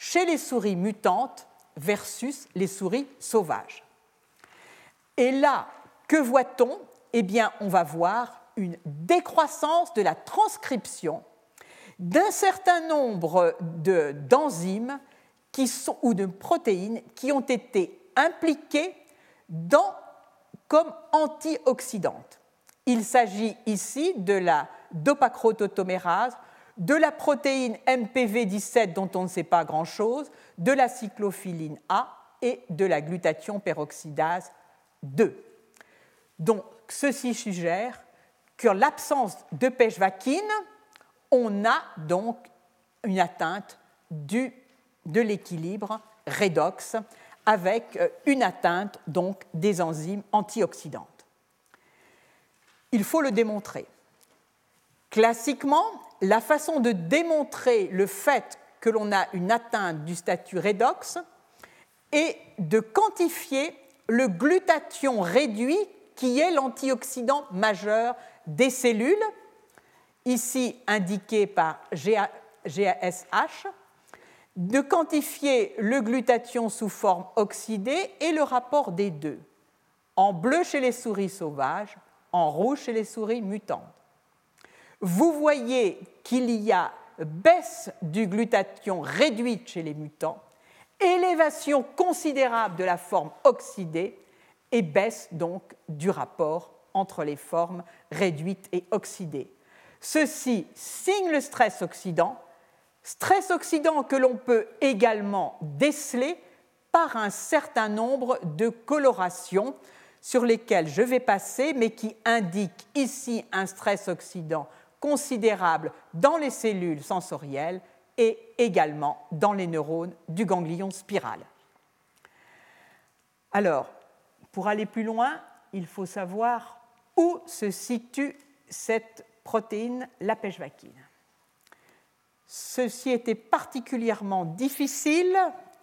S2: chez les souris mutantes versus les souris sauvages. Et là, que voit-on? Eh bien, on va voir une décroissance de la transcription d'un certain nombre d'enzymes ou de protéines qui ont été impliquées comme antioxydantes. Il s'agit ici de la dopacrotautomérase, de la protéine MPV17 dont on ne sait pas grand-chose, de la cyclophiline A et de la glutathion peroxydase 2. Donc, ceci suggère que l'absence de pechvakine, on a donc une atteinte du, de l'équilibre redox avec euh, une atteinte donc des enzymes antioxydantes. Il faut le démontrer. Classiquement, la façon de démontrer le fait que l'on a une atteinte du statut redox est de quantifier le glutathion réduit qui est l'antioxydant majeur des cellules, ici indiqué par GASH, de quantifier le glutathion sous forme oxydée et le rapport des deux, en bleu chez les souris sauvages, en rouge chez les souris mutantes vous voyez qu'il y a baisse du glutathion réduite chez les mutants, élévation considérable de la forme oxydée et baisse donc du rapport entre les formes réduites et oxydées. Ceci signe le stress oxydant, stress oxydant que l'on peut également déceler par un certain nombre de colorations sur lesquelles je vais passer, mais qui indiquent ici un stress oxydant considérable dans les cellules sensorielles et également dans les neurones du ganglion spiral. Alors, pour aller plus loin, il faut savoir où se situe cette protéine, la pechvakine. Ceci était particulièrement difficile,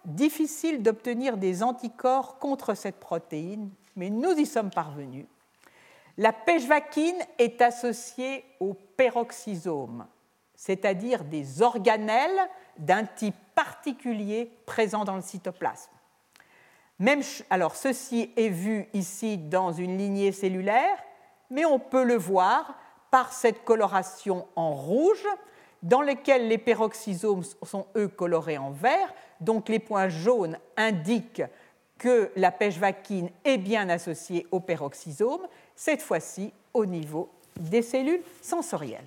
S2: difficile d'obtenir des anticorps contre cette protéine, mais nous y sommes parvenus la pechvakine est associée au peroxysome, c'est-à-dire des organelles d'un type particulier présent dans le cytoplasme. Même, alors ceci est vu ici dans une lignée cellulaire, mais on peut le voir par cette coloration en rouge, dans lesquelles les peroxysomes sont eux colorés en vert. Donc les points jaunes indiquent que la pechvakine est bien associée au peroxysome cette fois-ci au niveau des cellules sensorielles.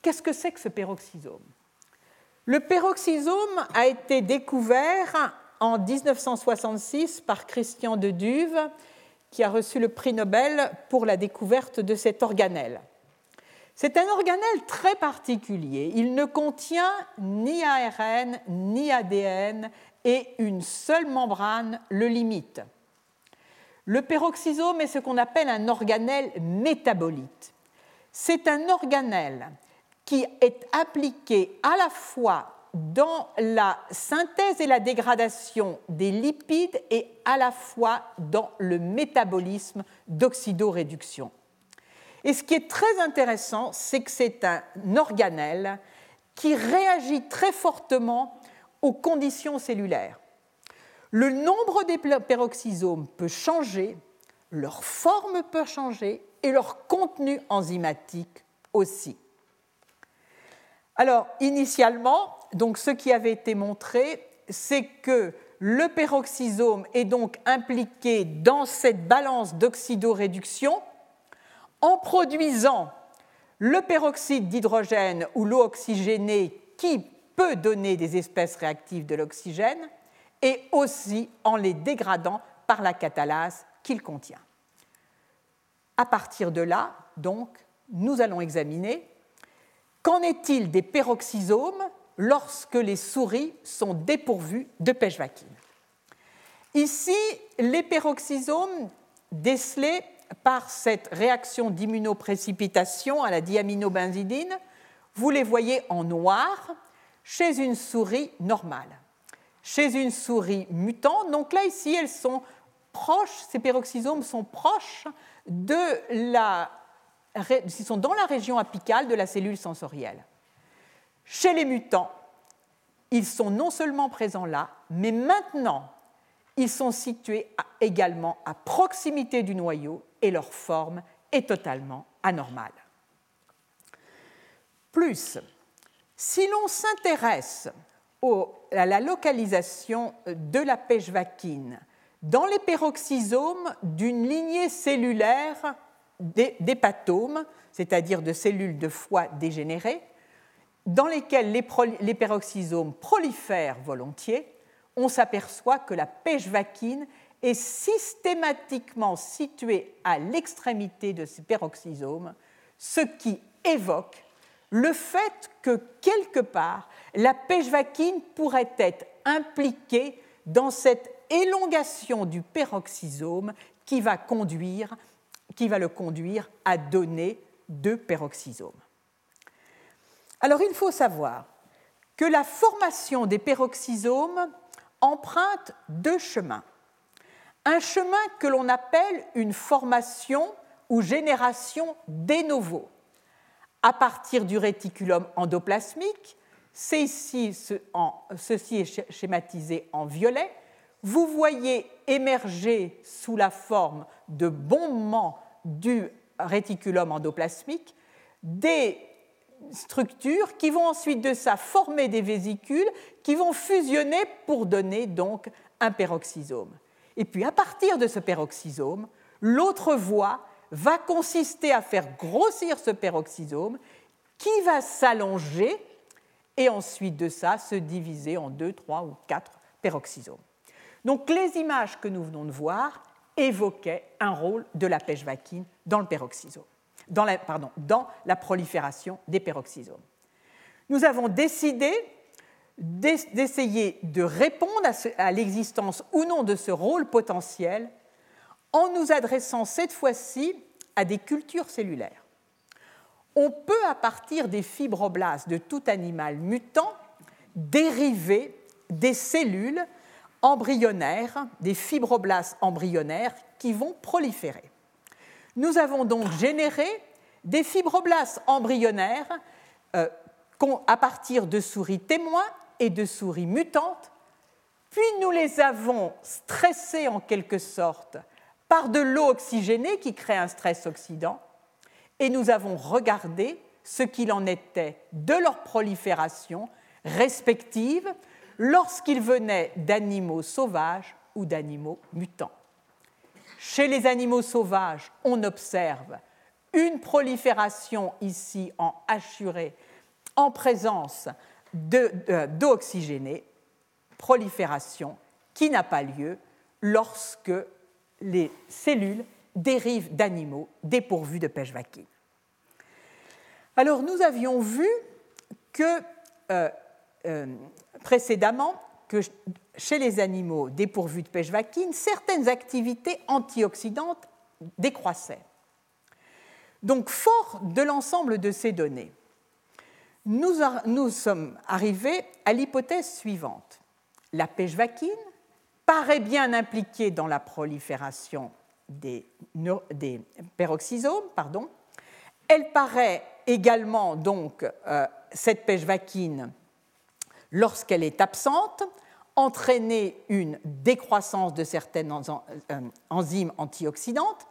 S2: Qu'est-ce que c'est que ce peroxysome? Le peroxysome a été découvert en 1966 par Christian de Duve, qui a reçu le prix Nobel pour la découverte de cet organelle. C'est un organelle très particulier. Il ne contient ni ARN, ni ADN et une seule membrane le limite. Le peroxysome est ce qu'on appelle un organelle métabolite. C'est un organelle qui est appliqué à la fois dans la synthèse et la dégradation des lipides et à la fois dans le métabolisme d'oxydoréduction. Et ce qui est très intéressant, c'est que c'est un organelle qui réagit très fortement aux conditions cellulaires. Le nombre des peroxysomes peut changer, leur forme peut changer et leur contenu enzymatique aussi. Alors, initialement, donc, ce qui avait été montré, c'est que le peroxysome est donc impliqué dans cette balance d'oxydoréduction en produisant le peroxyde d'hydrogène ou l'eau oxygénée qui peut donner des espèces réactives de l'oxygène et aussi en les dégradant par la catalase qu'il contient. À partir de là, donc, nous allons examiner qu'en est-il des peroxysomes lorsque les souris sont dépourvues de pêche-vaquine. Ici, les peroxysomes décelés par cette réaction d'immunoprécipitation à la diaminobenzidine, vous les voyez en noir chez une souris normale. Chez une souris mutante, donc là ici elles sont proches, ces peroxysomes sont proches de la, ils sont dans la région apicale de la cellule sensorielle. Chez les mutants, ils sont non seulement présents là, mais maintenant, ils sont situés également à proximité du noyau et leur forme est totalement anormale. Plus, si l'on s'intéresse à la localisation de la pêche vaquine dans les peroxysomes d'une lignée cellulaire d'hépatomes, c'est-à-dire de cellules de foie dégénérées, dans lesquelles les, peroxysomes prolifèrent volontiers, on s'aperçoit que la pêche vaquine est systématiquement située à l'extrémité de ces peroxysomes, ce qui évoque le fait que quelque part, la pêche vaquine pourrait être impliquée dans cette élongation du peroxysome qui va, conduire, qui va le conduire à donner deux peroxysomes. Alors il faut savoir que la formation des peroxysomes emprunte deux chemins. Un chemin que l'on appelle une formation ou génération de novo, à partir du réticulum endoplasmique. Ceci est schématisé en violet. Vous voyez émerger sous la forme de bombements du réticulum endoplasmique des structures qui vont ensuite de ça former des vésicules qui vont fusionner pour donner donc un peroxysome. Et puis à partir de ce peroxysome, l'autre voie va consister à faire grossir ce peroxysome qui va s'allonger et ensuite de ça se diviser en deux, trois ou quatre peroxysomes. Donc les images que nous venons de voir évoquaient un rôle de la pêche vaquine dans le dans la, prolifération des peroxysomes. Nous avons décidé d'essayer de répondre à l'existence ou non de ce rôle potentiel en nous adressant cette fois-ci à des cultures cellulaires. On peut, à partir des fibroblastes de tout animal mutant, dériver des cellules embryonnaires, des fibroblastes embryonnaires qui vont proliférer. Nous avons donc généré des fibroblastes embryonnaires euh, à partir de souris témoins et de souris mutantes, puis nous les avons stressés en quelque sorte par de l'eau oxygénée qui crée un stress oxydant, et nous avons regardé ce qu'il en était de leur prolifération respective lorsqu'ils venaient d'animaux sauvages ou d'animaux mutants. Chez les animaux sauvages, on observe une prolifération ici en hachuré en présence d'eau oxygénée, prolifération qui n'a pas lieu lorsque les cellules dérivent d'animaux dépourvus de pêche vaquine. Alors nous avions vu que euh, euh, précédemment chez les animaux dépourvus de pêche-vaquine, certaines activités antioxydantes décroissaient. Donc, fort de l'ensemble de ces données, nous, sommes arrivés à l'hypothèse suivante. La pêche-vaquine paraît bien impliquée dans la prolifération des, des peroxysomes, pardon. Elle paraît également, donc, euh, cette pêche-vaquine, lorsqu'elle est absente, entraîner une décroissance de certaines euh, enzymes antioxydantes.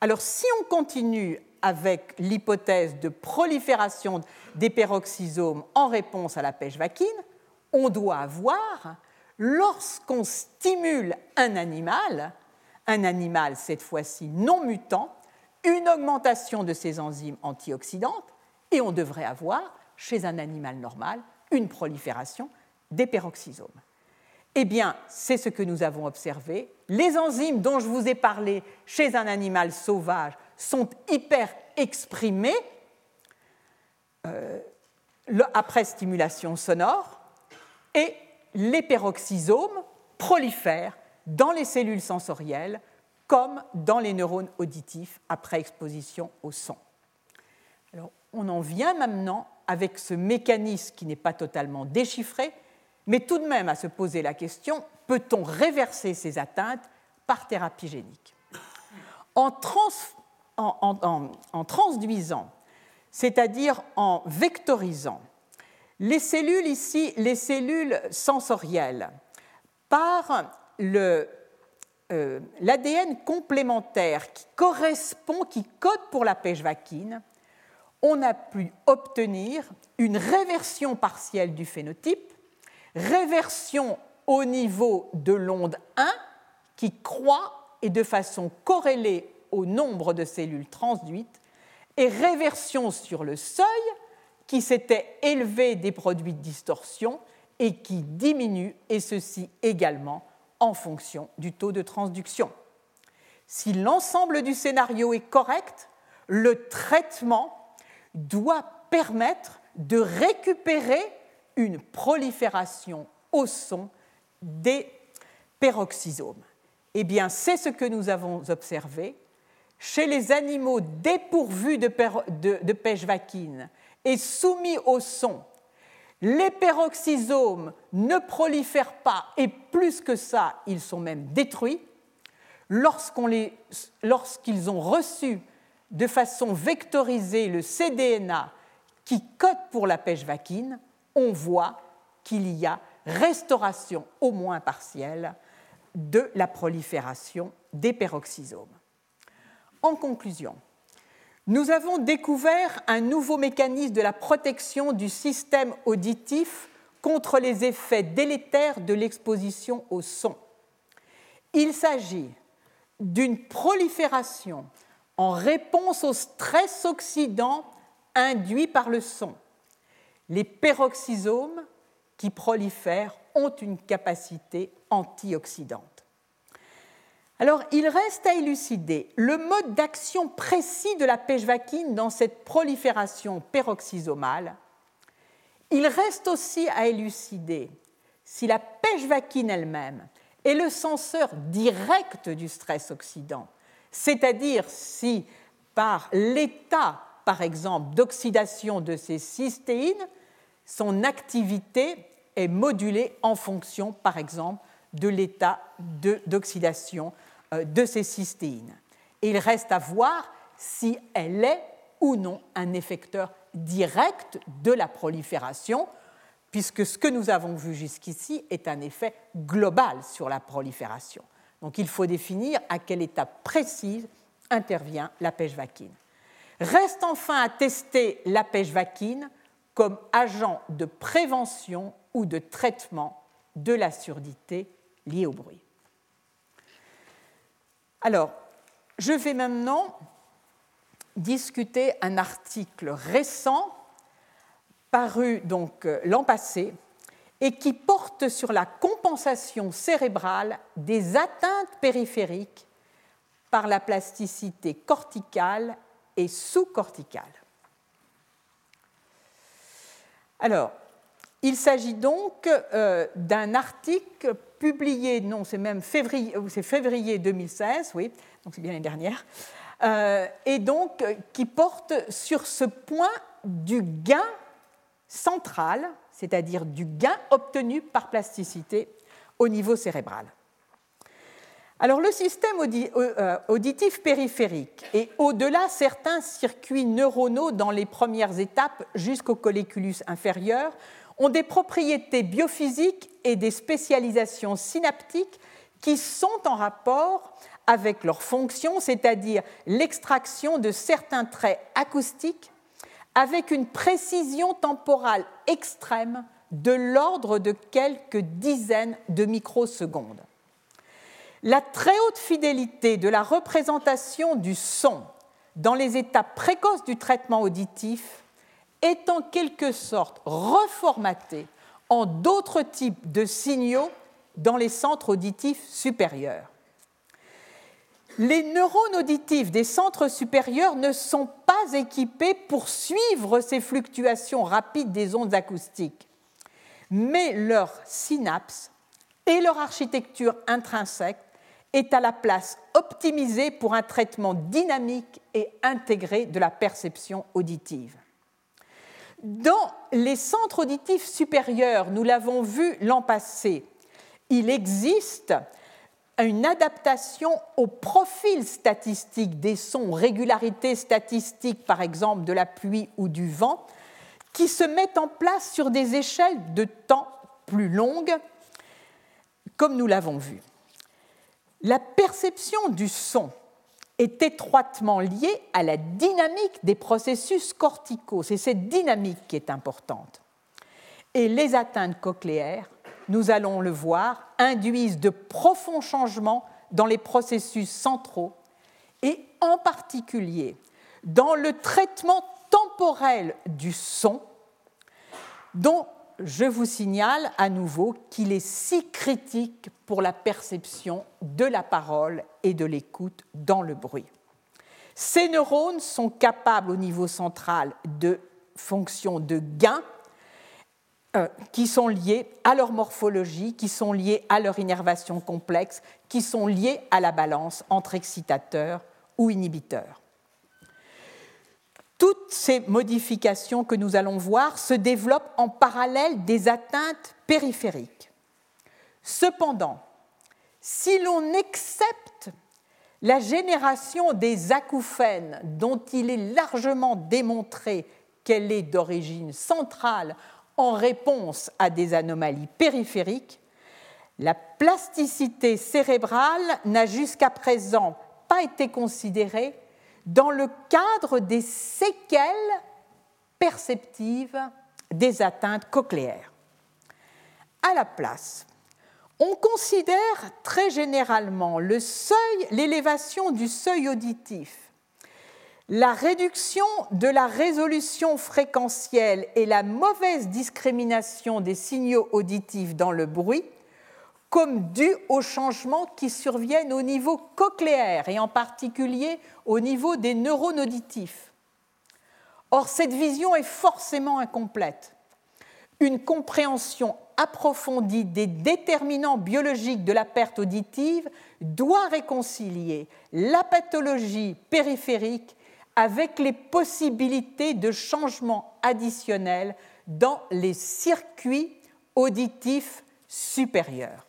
S2: Alors, si on continue avec l'hypothèse de prolifération des peroxysomes en réponse à la pêche vaquine, on doit avoir, lorsqu'on stimule un animal, un animal cette fois-ci non mutant, une augmentation de ces enzymes antioxydantes, et on devrait avoir, chez un animal normal, une prolifération des peroxysomes. Eh bien, c'est ce que nous avons observé. Les enzymes dont je vous ai parlé chez un animal sauvage sont hyper exprimés euh, après stimulation sonore et les peroxysomes prolifèrent dans les cellules sensorielles comme dans les neurones auditifs après exposition au son. Alors, on en vient maintenant avec ce mécanisme qui n'est pas totalement déchiffré, mais tout de même à se poser la question, peut-on réverser ces atteintes par thérapie génique? En, trans, en, transduisant, c'est-à-dire en vectorisant, les cellules ici, les cellules sensorielles, par euh, l'ADN complémentaire qui correspond, qui code pour la pêche vaquine, on a pu obtenir une réversion partielle du phénotype, réversion au niveau de l'onde 1 qui croît et de façon corrélée au nombre de cellules transduites et réversion sur le seuil qui s'était élevé des produits de distorsion et qui diminue, et ceci également en fonction du taux de transduction. Si l'ensemble du scénario est correct, le traitement doit permettre de récupérer une prolifération au son des peroxysomes. Eh bien, c'est ce que nous avons observé chez les animaux dépourvus de, pêche vaquine et soumis au son, les peroxysomes ne prolifèrent pas et plus que ça, ils sont même détruits lorsqu'ils ont reçu de façon vectorisée le cDNA qui code pour la pêche vaquine, on voit qu'il y a restauration au moins partielle de la prolifération des peroxysomes. En conclusion, nous avons découvert un nouveau mécanisme de la protection du système auditif contre les effets délétères de l'exposition au son. Il s'agit d'une prolifération en réponse au stress oxydant induit par le son. Les peroxysomes qui prolifèrent ont une capacité antioxydante. Alors, il reste à élucider le mode d'action précis de la pêche vaquine dans cette prolifération peroxysomale. Il reste aussi à élucider si la pêche vaquine elle-même est le censeur direct du stress oxydant, c'est-à-dire si par l'état, par exemple, d'oxydation de ces cystéines, son activité est modulée en fonction, par exemple, de l'état d'oxydation de ces cystéines. Et il reste à voir si elle est ou non un effecteur direct de la prolifération, puisque ce que nous avons vu jusqu'ici est un effet global sur la prolifération. Donc il faut définir à quelle étape précise intervient la pêche vaquine. Reste enfin à tester la pêche vaquine comme agent de prévention ou de traitement de la surdité liée au bruit. Alors, je vais maintenant discuter un article récent paru donc euh, l'an passé et qui porte sur la compensation cérébrale des atteintes périphériques par la plasticité corticale et sous-corticale. Alors, Il s'agit donc euh, d'un article publié, non, c'est même février, c'est février 2016, oui, donc c'est bien l'année dernière, euh, et donc qui porte sur ce point du gain central, c'est-à-dire du gain obtenu par plasticité au niveau cérébral. Alors le système euh, auditif périphérique et au-delà certains circuits neuronaux dans les premières étapes jusqu'au colliculus inférieur ont des propriétés biophysiques et des spécialisations synaptiques qui sont en rapport avec leur fonction, c'est-à-dire l'extraction de certains traits acoustiques avec une précision temporale extrême de l'ordre de quelques dizaines de microsecondes. La très haute fidélité de la représentation du son dans les étapes précoces du traitement auditif est en quelque sorte reformatée en d'autres types de signaux dans les centres auditifs supérieurs. Les neurones auditifs des centres supérieurs ne sont pas équipés pour suivre ces fluctuations rapides des ondes acoustiques, mais leur synapse et leur architecture intrinsèque est à la place optimisée pour un traitement dynamique et intégré de la perception auditive. Dans les centres auditifs supérieurs, nous l'avons vu l'an passé, il existe une adaptation au profil statistique des sons, régularité statistique par exemple de la pluie ou du vent, qui se met en place sur des échelles de temps plus longues, comme nous l'avons vu. La perception du son est étroitement liée à la dynamique des processus corticaux. C'est cette dynamique qui est importante. Et les atteintes cochléaires, nous allons le voir, induisent de profonds changements dans les processus centraux et en particulier dans le traitement temporel du son, dont je vous signale à nouveau qu'il est si critique pour la perception de la parole et de l'écoute dans le bruit. Ces neurones sont capables au niveau central de fonctions de gain euh, qui sont liées à leur morphologie, qui sont liées à leur innervation complexe, qui sont liées à la balance entre excitateurs ou inhibiteurs. Toutes ces modifications que nous allons voir se développent en parallèle des atteintes périphériques. Cependant, si l'on accepte la génération des acouphènes, dont il est largement démontré qu'elle est d'origine centrale en réponse à des anomalies périphériques, la plasticité cérébrale n'a jusqu'à présent pas été considérée dans le cadre des séquelles perceptives des atteintes cochléaires. À la place, on considère très généralement l'élévation du seuil auditif, la réduction de la résolution fréquentielle et la mauvaise discrimination des signaux auditifs dans le bruit comme dû aux changements qui surviennent au niveau cochléaire et en particulier au niveau des neurones auditifs. Or, cette vision est forcément incomplète. Une compréhension approfondie des déterminants biologiques de la perte auditive doit réconcilier la pathologie périphérique avec les possibilités de changements additionnels dans les circuits auditifs supérieurs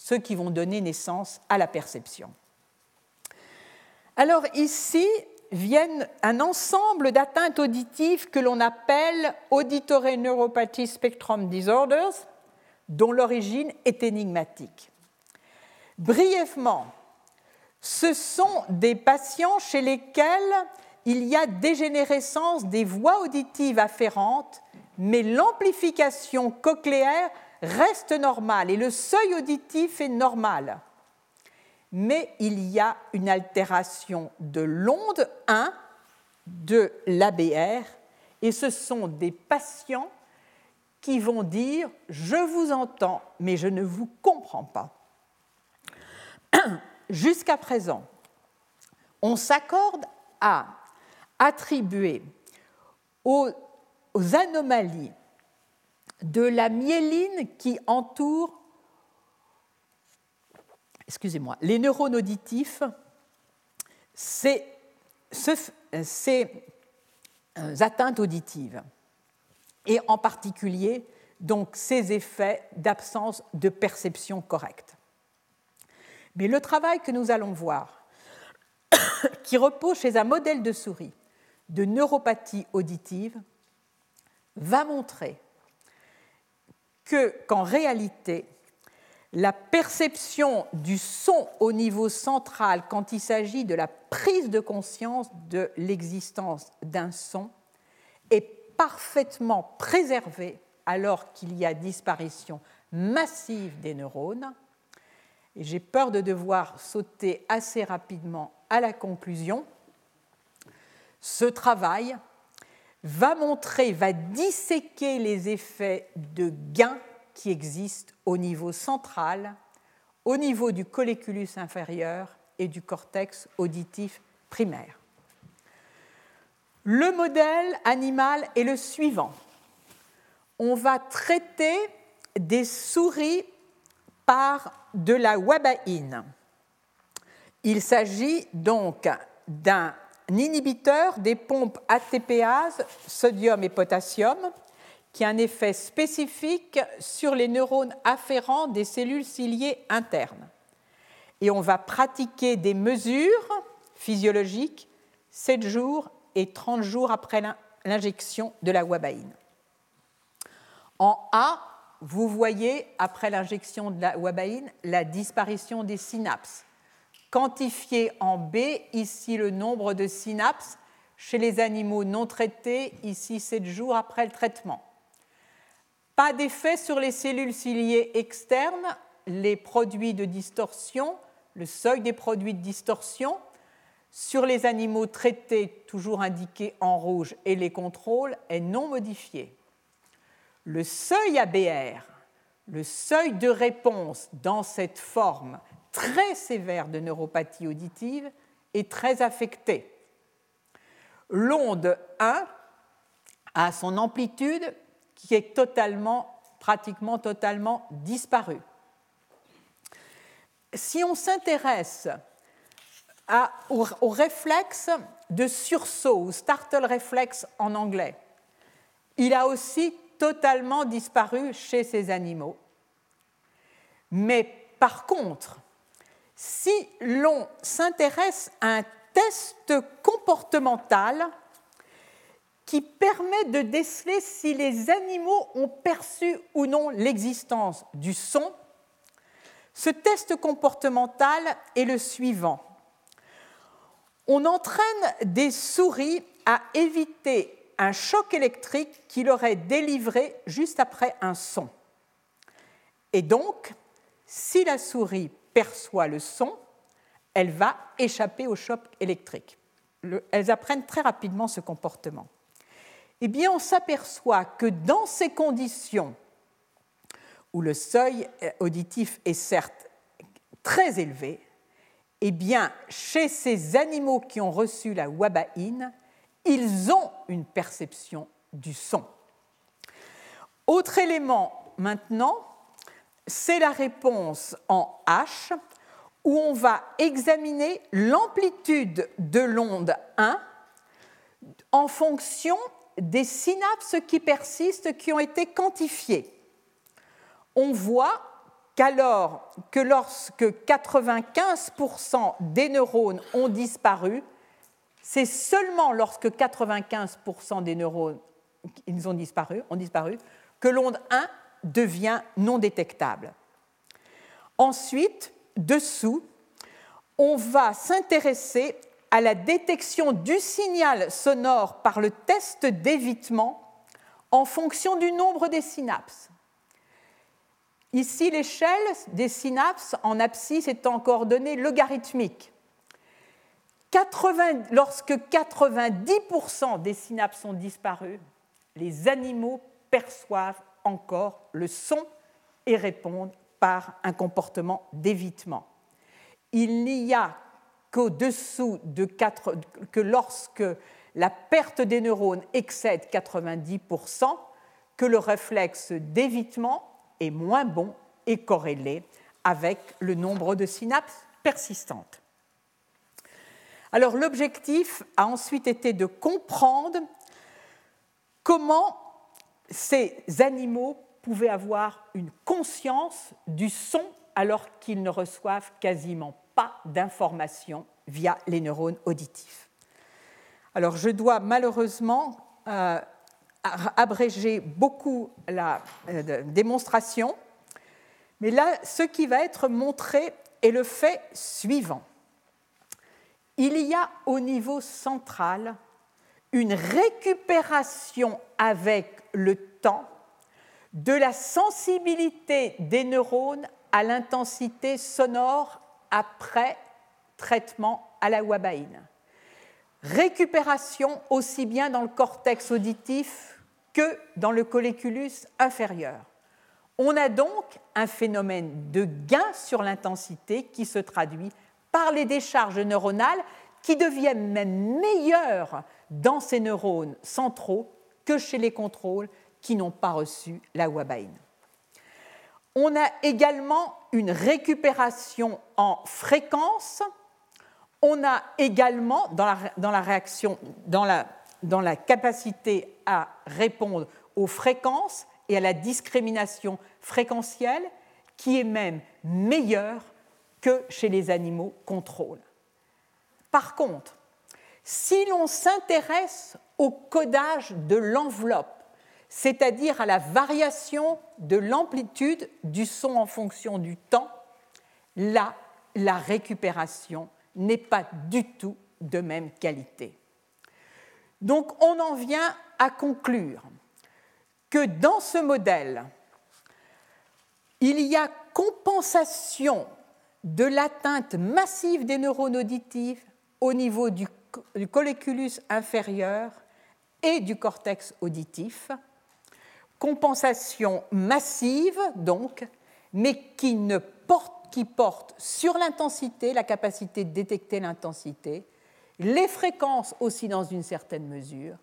S2: ceux qui vont donner naissance à la perception. Alors ici viennent un ensemble d'atteintes auditives que l'on appelle auditory neuropathy spectrum disorders, dont l'origine est énigmatique. Brièvement, ce sont des patients chez lesquels il y a dégénérescence des voies auditives afférentes, mais l'amplification cochléaire reste normal et le seuil auditif est normal. Mais il y a une altération de l'onde 1 de l'ABR et ce sont des patients qui vont dire Je vous entends, mais je ne vous comprends pas. Jusqu'à présent, on s'accorde à attribuer aux, anomalies de la myéline qui entoure, excusez-moi, les neurones auditifs, ces, ces euh, atteintes auditives, et en particulier donc ces effets d'absence de perception correcte. Mais le travail que nous allons voir, qui repose chez un modèle de souris de neuropathie auditive, va montrer que, qu'en réalité, la perception du son au niveau central quand il s'agit de la prise de conscience de l'existence d'un son est parfaitement préservée alors qu'il y a disparition massive des neurones. Et j'ai peur de devoir sauter assez rapidement à la conclusion. Ce travail va montrer, va disséquer les effets de gain qui existent au niveau central, au niveau du colliculus inférieur et du cortex auditif primaire. Le modèle animal est le suivant. On va traiter des souris par de la wabaïne. Il s'agit donc d'un inhibiteur des pompes ATPase, sodium et potassium, qui a un effet spécifique sur les neurones afférents des cellules ciliées internes. Et on va pratiquer des mesures physiologiques 7 jours et 30 jours après l'injection de la wabaïne. En A, vous voyez, après l'injection de la wabaïne, la disparition des synapses. Quantifié en B, ici le nombre de synapses chez les animaux non traités, ici 7 jours après le traitement. Pas d'effet sur les cellules ciliées externes, les produits de distorsion, le seuil des produits de distorsion. Sur les animaux traités, toujours indiqués en rouge, et les contrôles, est non modifié. Le seuil ABR, le seuil de réponse dans cette forme très sévère de neuropathie auditive est très affecté. L'onde 1 a son amplitude qui est totalement, pratiquement totalement disparue. Si on s'intéresse au, au, réflexe de sursaut, ou startle reflex en anglais, il a aussi totalement disparu chez ces animaux. Mais par contre, si l'on s'intéresse à un test comportemental qui permet de déceler si les animaux ont perçu ou non l'existence du son, ce test comportemental est le suivant. On entraîne des souris à éviter un choc électrique qui leur est délivré juste après un son. Et donc, si la souris perçoit le son, elle va échapper au choc électrique. elles apprennent très rapidement ce comportement. Eh bien, on s'aperçoit que dans ces conditions, où le seuil euh, auditif est certes très élevé, eh bien, chez ces animaux qui ont reçu la wabaïne, ils ont une perception du son. Autre élément maintenant, c'est la réponse en H, où on va examiner l'amplitude de l'onde 1 en fonction des synapses qui persistent, qui ont été quantifiées. On voit qu'alors que lorsque 95% des neurones ont disparu, c'est seulement lorsque 95% des neurones ils ont disparu, ont disparu que l'onde 1 devient non détectable. Ensuite, dessous, on va s'intéresser à la détection du signal sonore par le test d'évitement en fonction du nombre des synapses. Ici, l'échelle des synapses en abscisse est en coordonnées logarithmiques. lorsque 90% des synapses ont disparu, les animaux perçoivent encore le son et répondent par un comportement d'évitement. Il n'y a qu'au-dessous de 4, que lorsque la perte des neurones excède 90%, que le réflexe d'évitement est moins bon et corrélé avec le nombre de synapses persistantes. Alors l'objectif a ensuite été de comprendre comment ces animaux pouvaient avoir une conscience du son alors qu'ils ne reçoivent quasiment pas d'informations via les neurones auditifs. Alors je dois malheureusement euh, abréger beaucoup la euh, démonstration, mais là, ce qui va être montré est le fait suivant. Il y a au niveau central une récupération avec le temps de la sensibilité des neurones à l'intensité sonore après traitement à la wabaïne. Récupération aussi bien dans le cortex auditif que dans le colliculus inférieur. On a donc un phénomène de gain sur l'intensité qui se traduit par les décharges neuronales qui deviennent même meilleures dans ces neurones centraux chez les contrôles qui n'ont pas reçu la wabaïne. On a également une récupération en fréquence. On a également dans la, réaction, dans la, dans la capacité à répondre aux fréquences et à la discrimination fréquentielle qui est même meilleure que chez les animaux contrôles. Par contre, si l'on s'intéresse au codage de l'enveloppe, c'est-à-dire à la variation de l'amplitude du son en fonction du temps, là, la récupération n'est pas du tout de même qualité. Donc on en vient à conclure que dans ce modèle, il y a compensation de l'atteinte massive des neurones auditifs au niveau du, colliculus inférieur et du cortex auditif, compensation massive donc, mais qui, ne porte, qui porte sur l'intensité, la capacité de détecter l'intensité, les fréquences aussi dans une certaine mesure,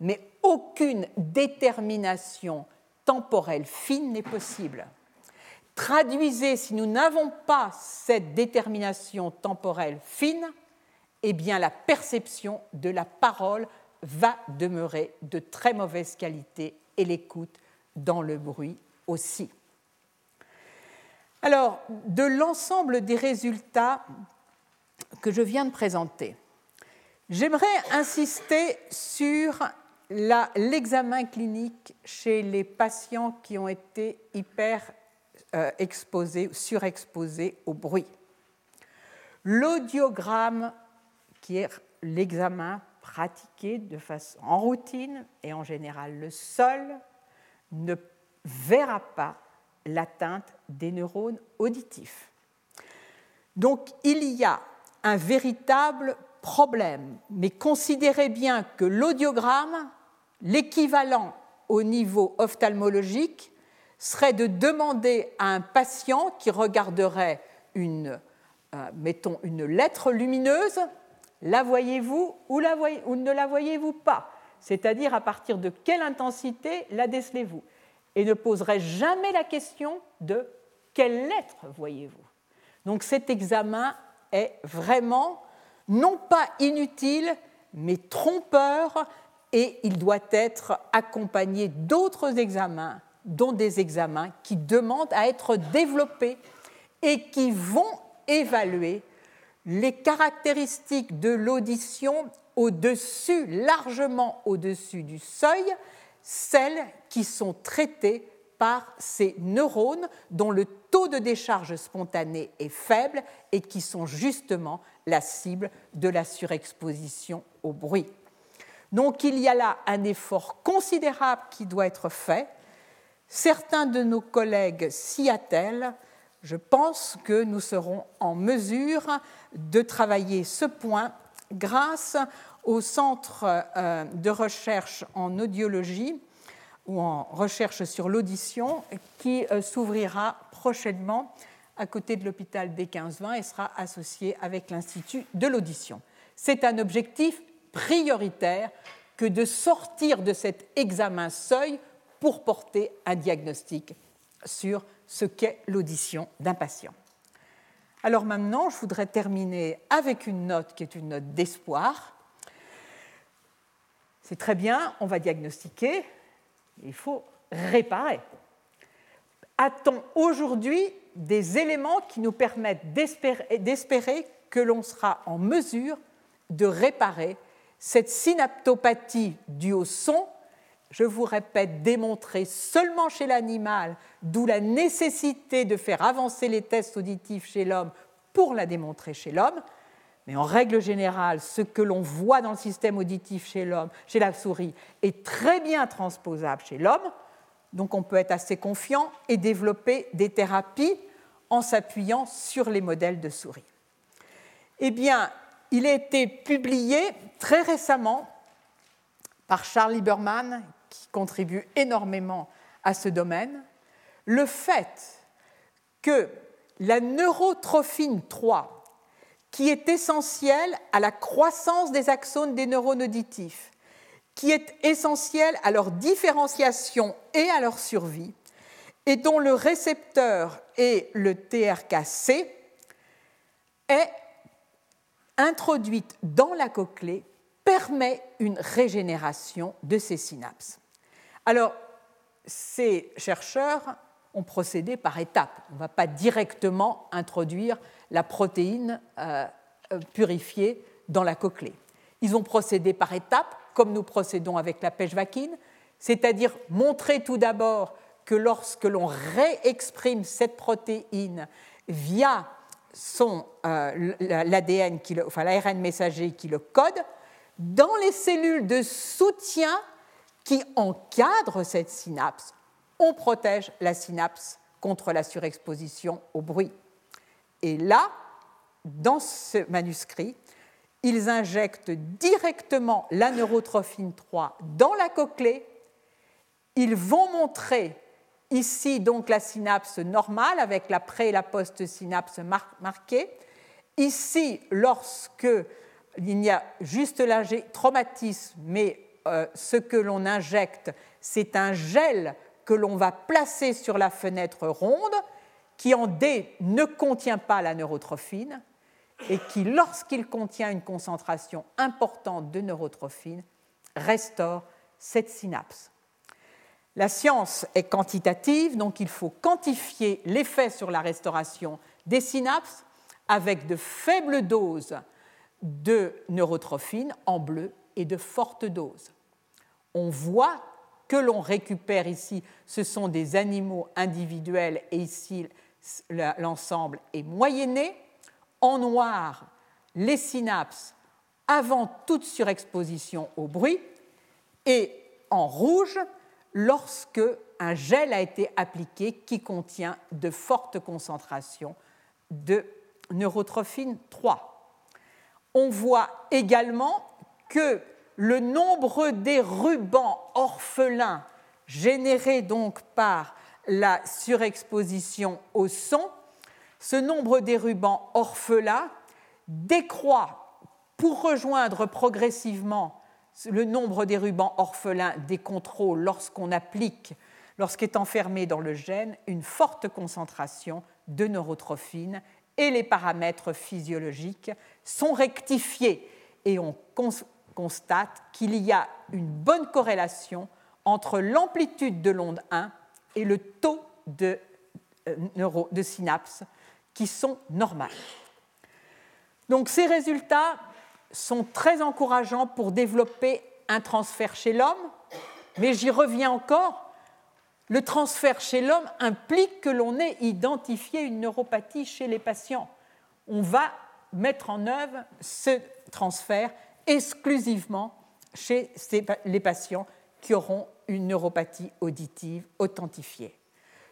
S2: mais aucune détermination temporelle fine n'est possible. Traduisez, si nous n'avons pas cette détermination temporelle fine, eh bien la perception de la parole va demeurer de très mauvaise qualité et l'écoute dans le bruit aussi. Alors, de l'ensemble des résultats que je viens de présenter, j'aimerais insister sur l'examen clinique chez les patients qui ont été hyper euh, exposés, surexposés au bruit. L'audiogramme qui est l'examen pratiqué de façon en routine et en général le seul, ne verra pas l'atteinte des neurones auditifs. Donc il y a un véritable problème, mais considérez bien que l'audiogramme, l'équivalent au niveau ophtalmologique, serait de demander à un patient qui regarderait euh, mettons, une lettre lumineuse la voyez-vous ou, ne la voyez-vous pas? C'est-à-dire à partir de quelle intensité la décelez-vous? Et ne poserait jamais la question de quelle lettre voyez-vous? Donc cet examen est vraiment non pas inutile, mais trompeur et il doit être accompagné d'autres examens, dont des examens qui demandent à être développés et qui vont évaluer les caractéristiques de l'audition au-dessus, largement au-dessus du seuil, celles qui sont traitées par ces neurones dont le taux de décharge spontanée est faible et qui sont justement la cible de la surexposition au bruit. Donc il y a là un effort considérable qui doit être fait. Certains de nos collègues s'y attellent. Je pense que nous serons en mesure de travailler ce point grâce au Centre euh, de recherche en audiologie ou en recherche sur l'audition qui euh, s'ouvrira prochainement à côté de l'hôpital D1520 et sera associé avec l'Institut de l'audition. C'est un objectif prioritaire que de sortir de cet examen seuil pour porter un diagnostic sur ce qu'est l'audition d'un patient. Alors maintenant, je voudrais terminer avec une note qui est une note d'espoir. C'est très bien, on va diagnostiquer, il faut réparer. A-t-on aujourd'hui des éléments qui nous permettent d'espérer que l'on sera en mesure de réparer cette synaptopathie due au son, je vous répète, démontrée seulement chez l'animal, d'où la nécessité de faire avancer les tests auditifs chez l'homme pour la démontrer chez l'homme. Mais en règle générale, ce que l'on voit dans le système auditif chez l'homme, chez la souris, est très bien transposable chez l'homme. Donc on peut être assez confiant et développer des thérapies en s'appuyant sur les modèles de souris. Eh bien, il a été publié très récemment par Charles Lieberman, qui contribue énormément à ce domaine, le fait que la neurotrophine 3, qui est essentielle à la croissance des axones des neurones auditifs, qui est essentielle à leur différenciation et à leur survie, et dont le récepteur est le TRKC, est introduite dans la cochlée permet une régénération de ces synapses. Alors, ces chercheurs ont procédé par étapes. On ne va pas directement introduire la protéine euh, euh, purifiée dans la cochlée. Ils ont procédé par étapes, comme nous procédons avec la pêche vaquine, c'est-à-dire montrer tout d'abord que lorsque l'on réexprime cette protéine via euh, l'ADN, enfin l'ARN messager qui le code, dans les cellules de soutien qui encadrent cette synapse, on protège la synapse contre la surexposition au bruit. Et là, dans ce manuscrit, ils injectent directement la neurotrophine 3 dans la cochlée. Ils vont montrer Ici, donc, la synapse normale avec la pré- et la post-synapse marquée. Ici, lorsque il y a juste la traumatisme, mais euh, ce que l'on injecte, c'est un gel que l'on va placer sur la fenêtre ronde, qui en D ne contient pas la neurotrophine, et qui, lorsqu'il contient une concentration importante de neurotrophine, restaure cette synapse. La science est quantitative, donc il faut quantifier l'effet sur la restauration des synapses avec de faibles doses de neurotrophine en bleu et de fortes doses. On voit que l'on récupère ici, ce sont des animaux individuels et ici l'ensemble est moyenné. En noir, les synapses avant toute surexposition au bruit et en rouge, lorsque un gel a été appliqué qui contient de fortes concentrations de neurotrophine 3. On voit également que le nombre des rubans orphelins générés donc par la surexposition au son, ce nombre des rubans orphelins décroît pour rejoindre progressivement le nombre des rubans orphelins des contrôles lorsqu'on applique, lorsqu'est enfermé dans le gène, une forte concentration de neurotrophine et les paramètres physiologiques sont rectifiés et on constate qu'il y a une bonne corrélation entre l'amplitude de l'onde 1 et le taux de, euh, de synapses qui sont normales. Donc ces résultats sont très encourageants pour développer un transfert chez l'homme, mais j'y reviens encore, le transfert chez l'homme implique que l'on ait identifié une neuropathie chez les patients. On va mettre en œuvre ce transfert exclusivement chez les patients qui auront une neuropathie auditive authentifiée.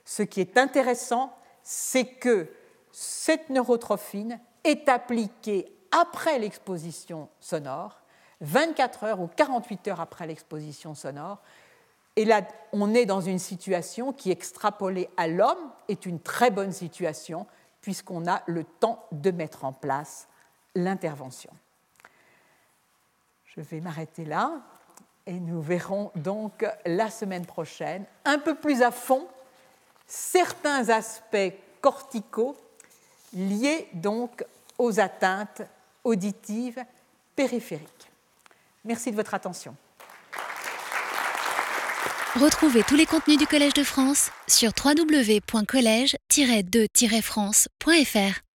S2: Ce qui est intéressant, c'est que cette neurotrophine est appliquée après l'exposition sonore, 24 heures ou 48 heures après l'exposition sonore. Et là, on est dans une situation qui, extrapolée à l'homme, est une très bonne situation, puisqu'on a le temps de mettre en place l'intervention. Je vais m'arrêter là Et nous verrons donc la semaine prochaine, un peu plus à fond, certains aspects corticaux liés donc aux atteintes auditives périphériques. Merci de votre attention.
S1: Retrouvez tous les contenus du Collège de France sur www.colège-2-france.fr.